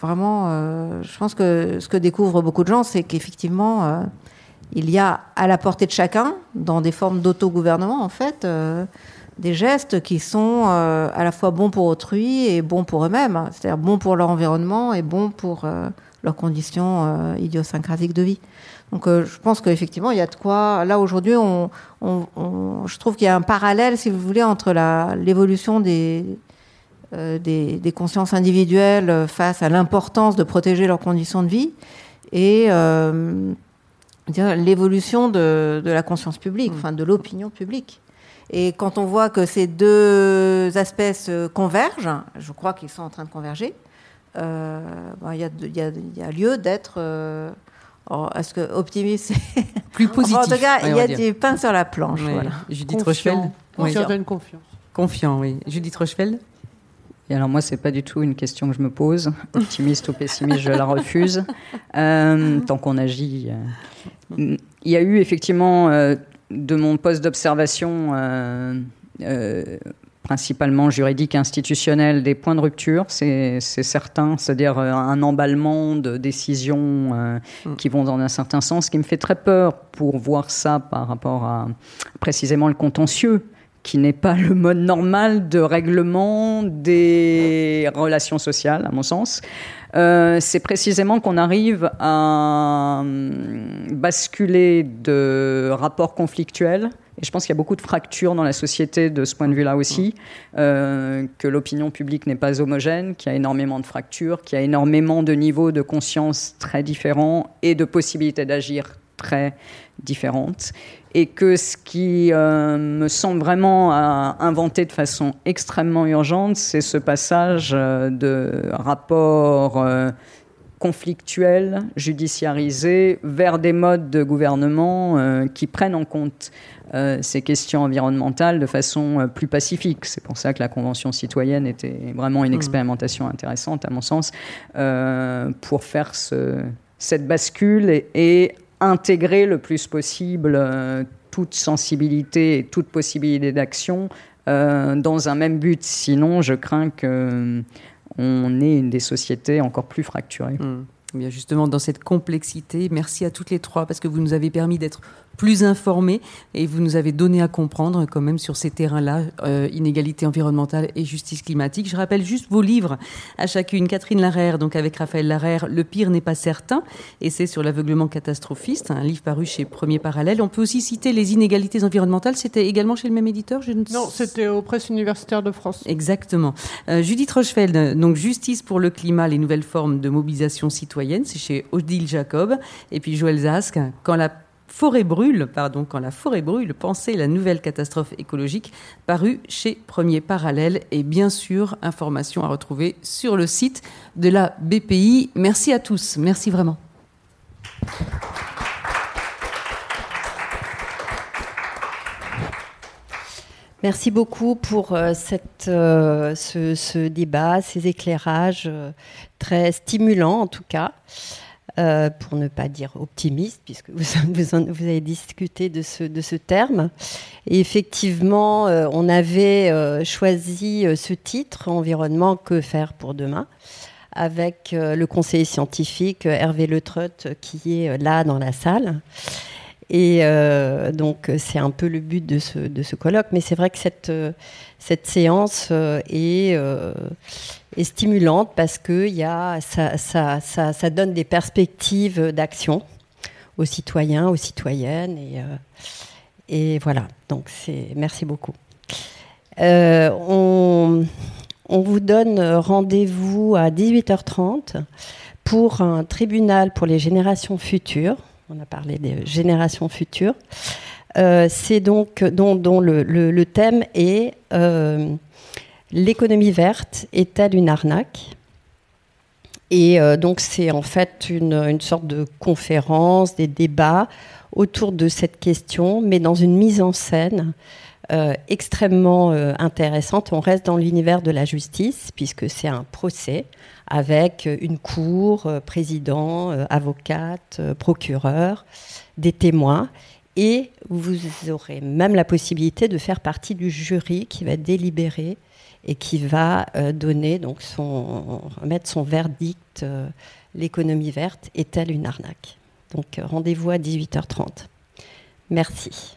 vraiment, je pense que ce que découvrent beaucoup de gens, c'est qu'effectivement, il y a à la portée de chacun, dans des formes d'autogouvernement, en fait, des gestes qui sont à la fois bons pour autrui et bons pour eux-mêmes, c'est-à-dire bons pour leur environnement et bons pour leurs conditions idiosyncrasiques de vie. Donc euh, je pense qu'effectivement, il y a de quoi. Là, aujourd'hui, je trouve qu'il y a un parallèle, si vous voulez, entre l'évolution des, euh, des, des, consciences individuelles face à l'importance de protéger leurs conditions de vie et euh, l'évolution de, la conscience publique, enfin de l'opinion publique. Et quand on voit que ces deux aspects convergent, je crois qu'ils sont en train de converger, euh, il y, a lieu d'être est-ce que optimiste Plus positif. en tout cas, il y a du pain sur la planche. Voilà. Judith Rochefeld. Confiant. confiance. Confiant, oui. Judith Rochefeld et alors moi, c'est pas du tout une question que je me pose. Optimiste ou pessimiste, je la refuse. Euh, tant qu'on agit. Euh. Il y a eu effectivement, euh, de mon poste d'observation, principalement juridiques et institutionnels, des points de rupture, c'est certain, c'est-à-dire un emballement de décisions mm. qui vont dans un certain sens, qui me fait très peur pour voir ça par rapport à précisément le contentieux qui n'est pas le mode normal de règlement des relations sociales, à mon sens. Euh, c'est précisément qu'on arrive à hum, basculer de rapports conflictuels. Et je pense qu'il y a beaucoup de fractures dans la société de ce point de vue-là aussi, euh, que l'opinion publique n'est pas homogène, qu'il y a énormément de fractures, qu'il y a énormément de niveaux de conscience très différents et de possibilités d'agir très différentes. Et que ce qui euh, me semble vraiment à inventer de façon extrêmement urgente, c'est ce passage euh, de rapports euh, conflictuels, judiciarisés, vers des modes de gouvernement qui prennent en compte ces questions environnementales de façon plus pacifique. C'est pour ça que la Convention citoyenne était vraiment une mmh. expérimentation intéressante, à mon sens, pour faire ce, cette bascule et, et intégrer le plus possible euh, toute sensibilité et toute possibilité d'action euh, dans un même but. Sinon, je crains qu'on euh, ait des sociétés encore plus fracturées. Mmh. Bien justement, dans cette complexité, merci à toutes les trois parce que vous nous avez permis d'être plus informés et vous nous avez donné à comprendre quand même sur ces terrains-là, euh, inégalité environnementale et justice climatique. Je rappelle juste vos livres à chacune. Catherine Larère, donc avec Raphaël Larère, Le pire n'est pas certain, et c'est sur l'aveuglement catastrophiste, un livre paru chez Premier Parallèle. On peut aussi citer Les inégalités environnementales, c'était également chez le même éditeur je ne... Non, c'était aux presses universitaires de France. Exactement. Euh, Judith Rochefeld, donc Justice pour le climat, les nouvelles formes de mobilisation citoyenne, c'est chez Odile Jacob. Et puis Joël Zask, Quand la forêt brûle, pardon, quand la forêt brûle, pensez la nouvelle catastrophe écologique, paru chez Premier Parallèle et bien sûr, information à retrouver sur le site de la BPI. Merci à tous, merci vraiment. Merci beaucoup pour euh, euh, ce, débat, ces éclairages euh, très stimulants en tout cas. Euh, pour ne pas dire optimiste, puisque vous, avez discuté de ce, de ce terme. Et effectivement, euh, on avait euh, choisi ce titre, Environnement, que faire pour demain avec le conseiller scientifique Hervé Letreut qui est là dans la salle. Et donc, c'est un peu le but de ce, de ce colloque. Mais c'est vrai que cette, cette séance est et stimulante parce que y a, ça, ça, ça, donne des perspectives d'action aux citoyens, aux citoyennes. Et, euh, et voilà, donc merci beaucoup. Euh, on, on, vous donne rendez-vous à 18h30 pour un tribunal pour les générations futures. On a parlé des générations futures. Euh, c'est donc dont, le, thème est L'économie verte est-elle une arnaque Et euh, donc c'est en fait une, sorte de conférence, des débats autour de cette question, mais dans une mise en scène euh, extrêmement euh, intéressante. On reste dans l'univers de la justice, puisque c'est un procès avec une cour, président, avocate, procureur, des témoins. Et vous aurez même la possibilité de faire partie du jury qui va délibérer et qui va euh, donner donc son mettre son verdict euh, l'économie verte est-elle une arnaque? Donc euh, rendez-vous à 18h30. Merci.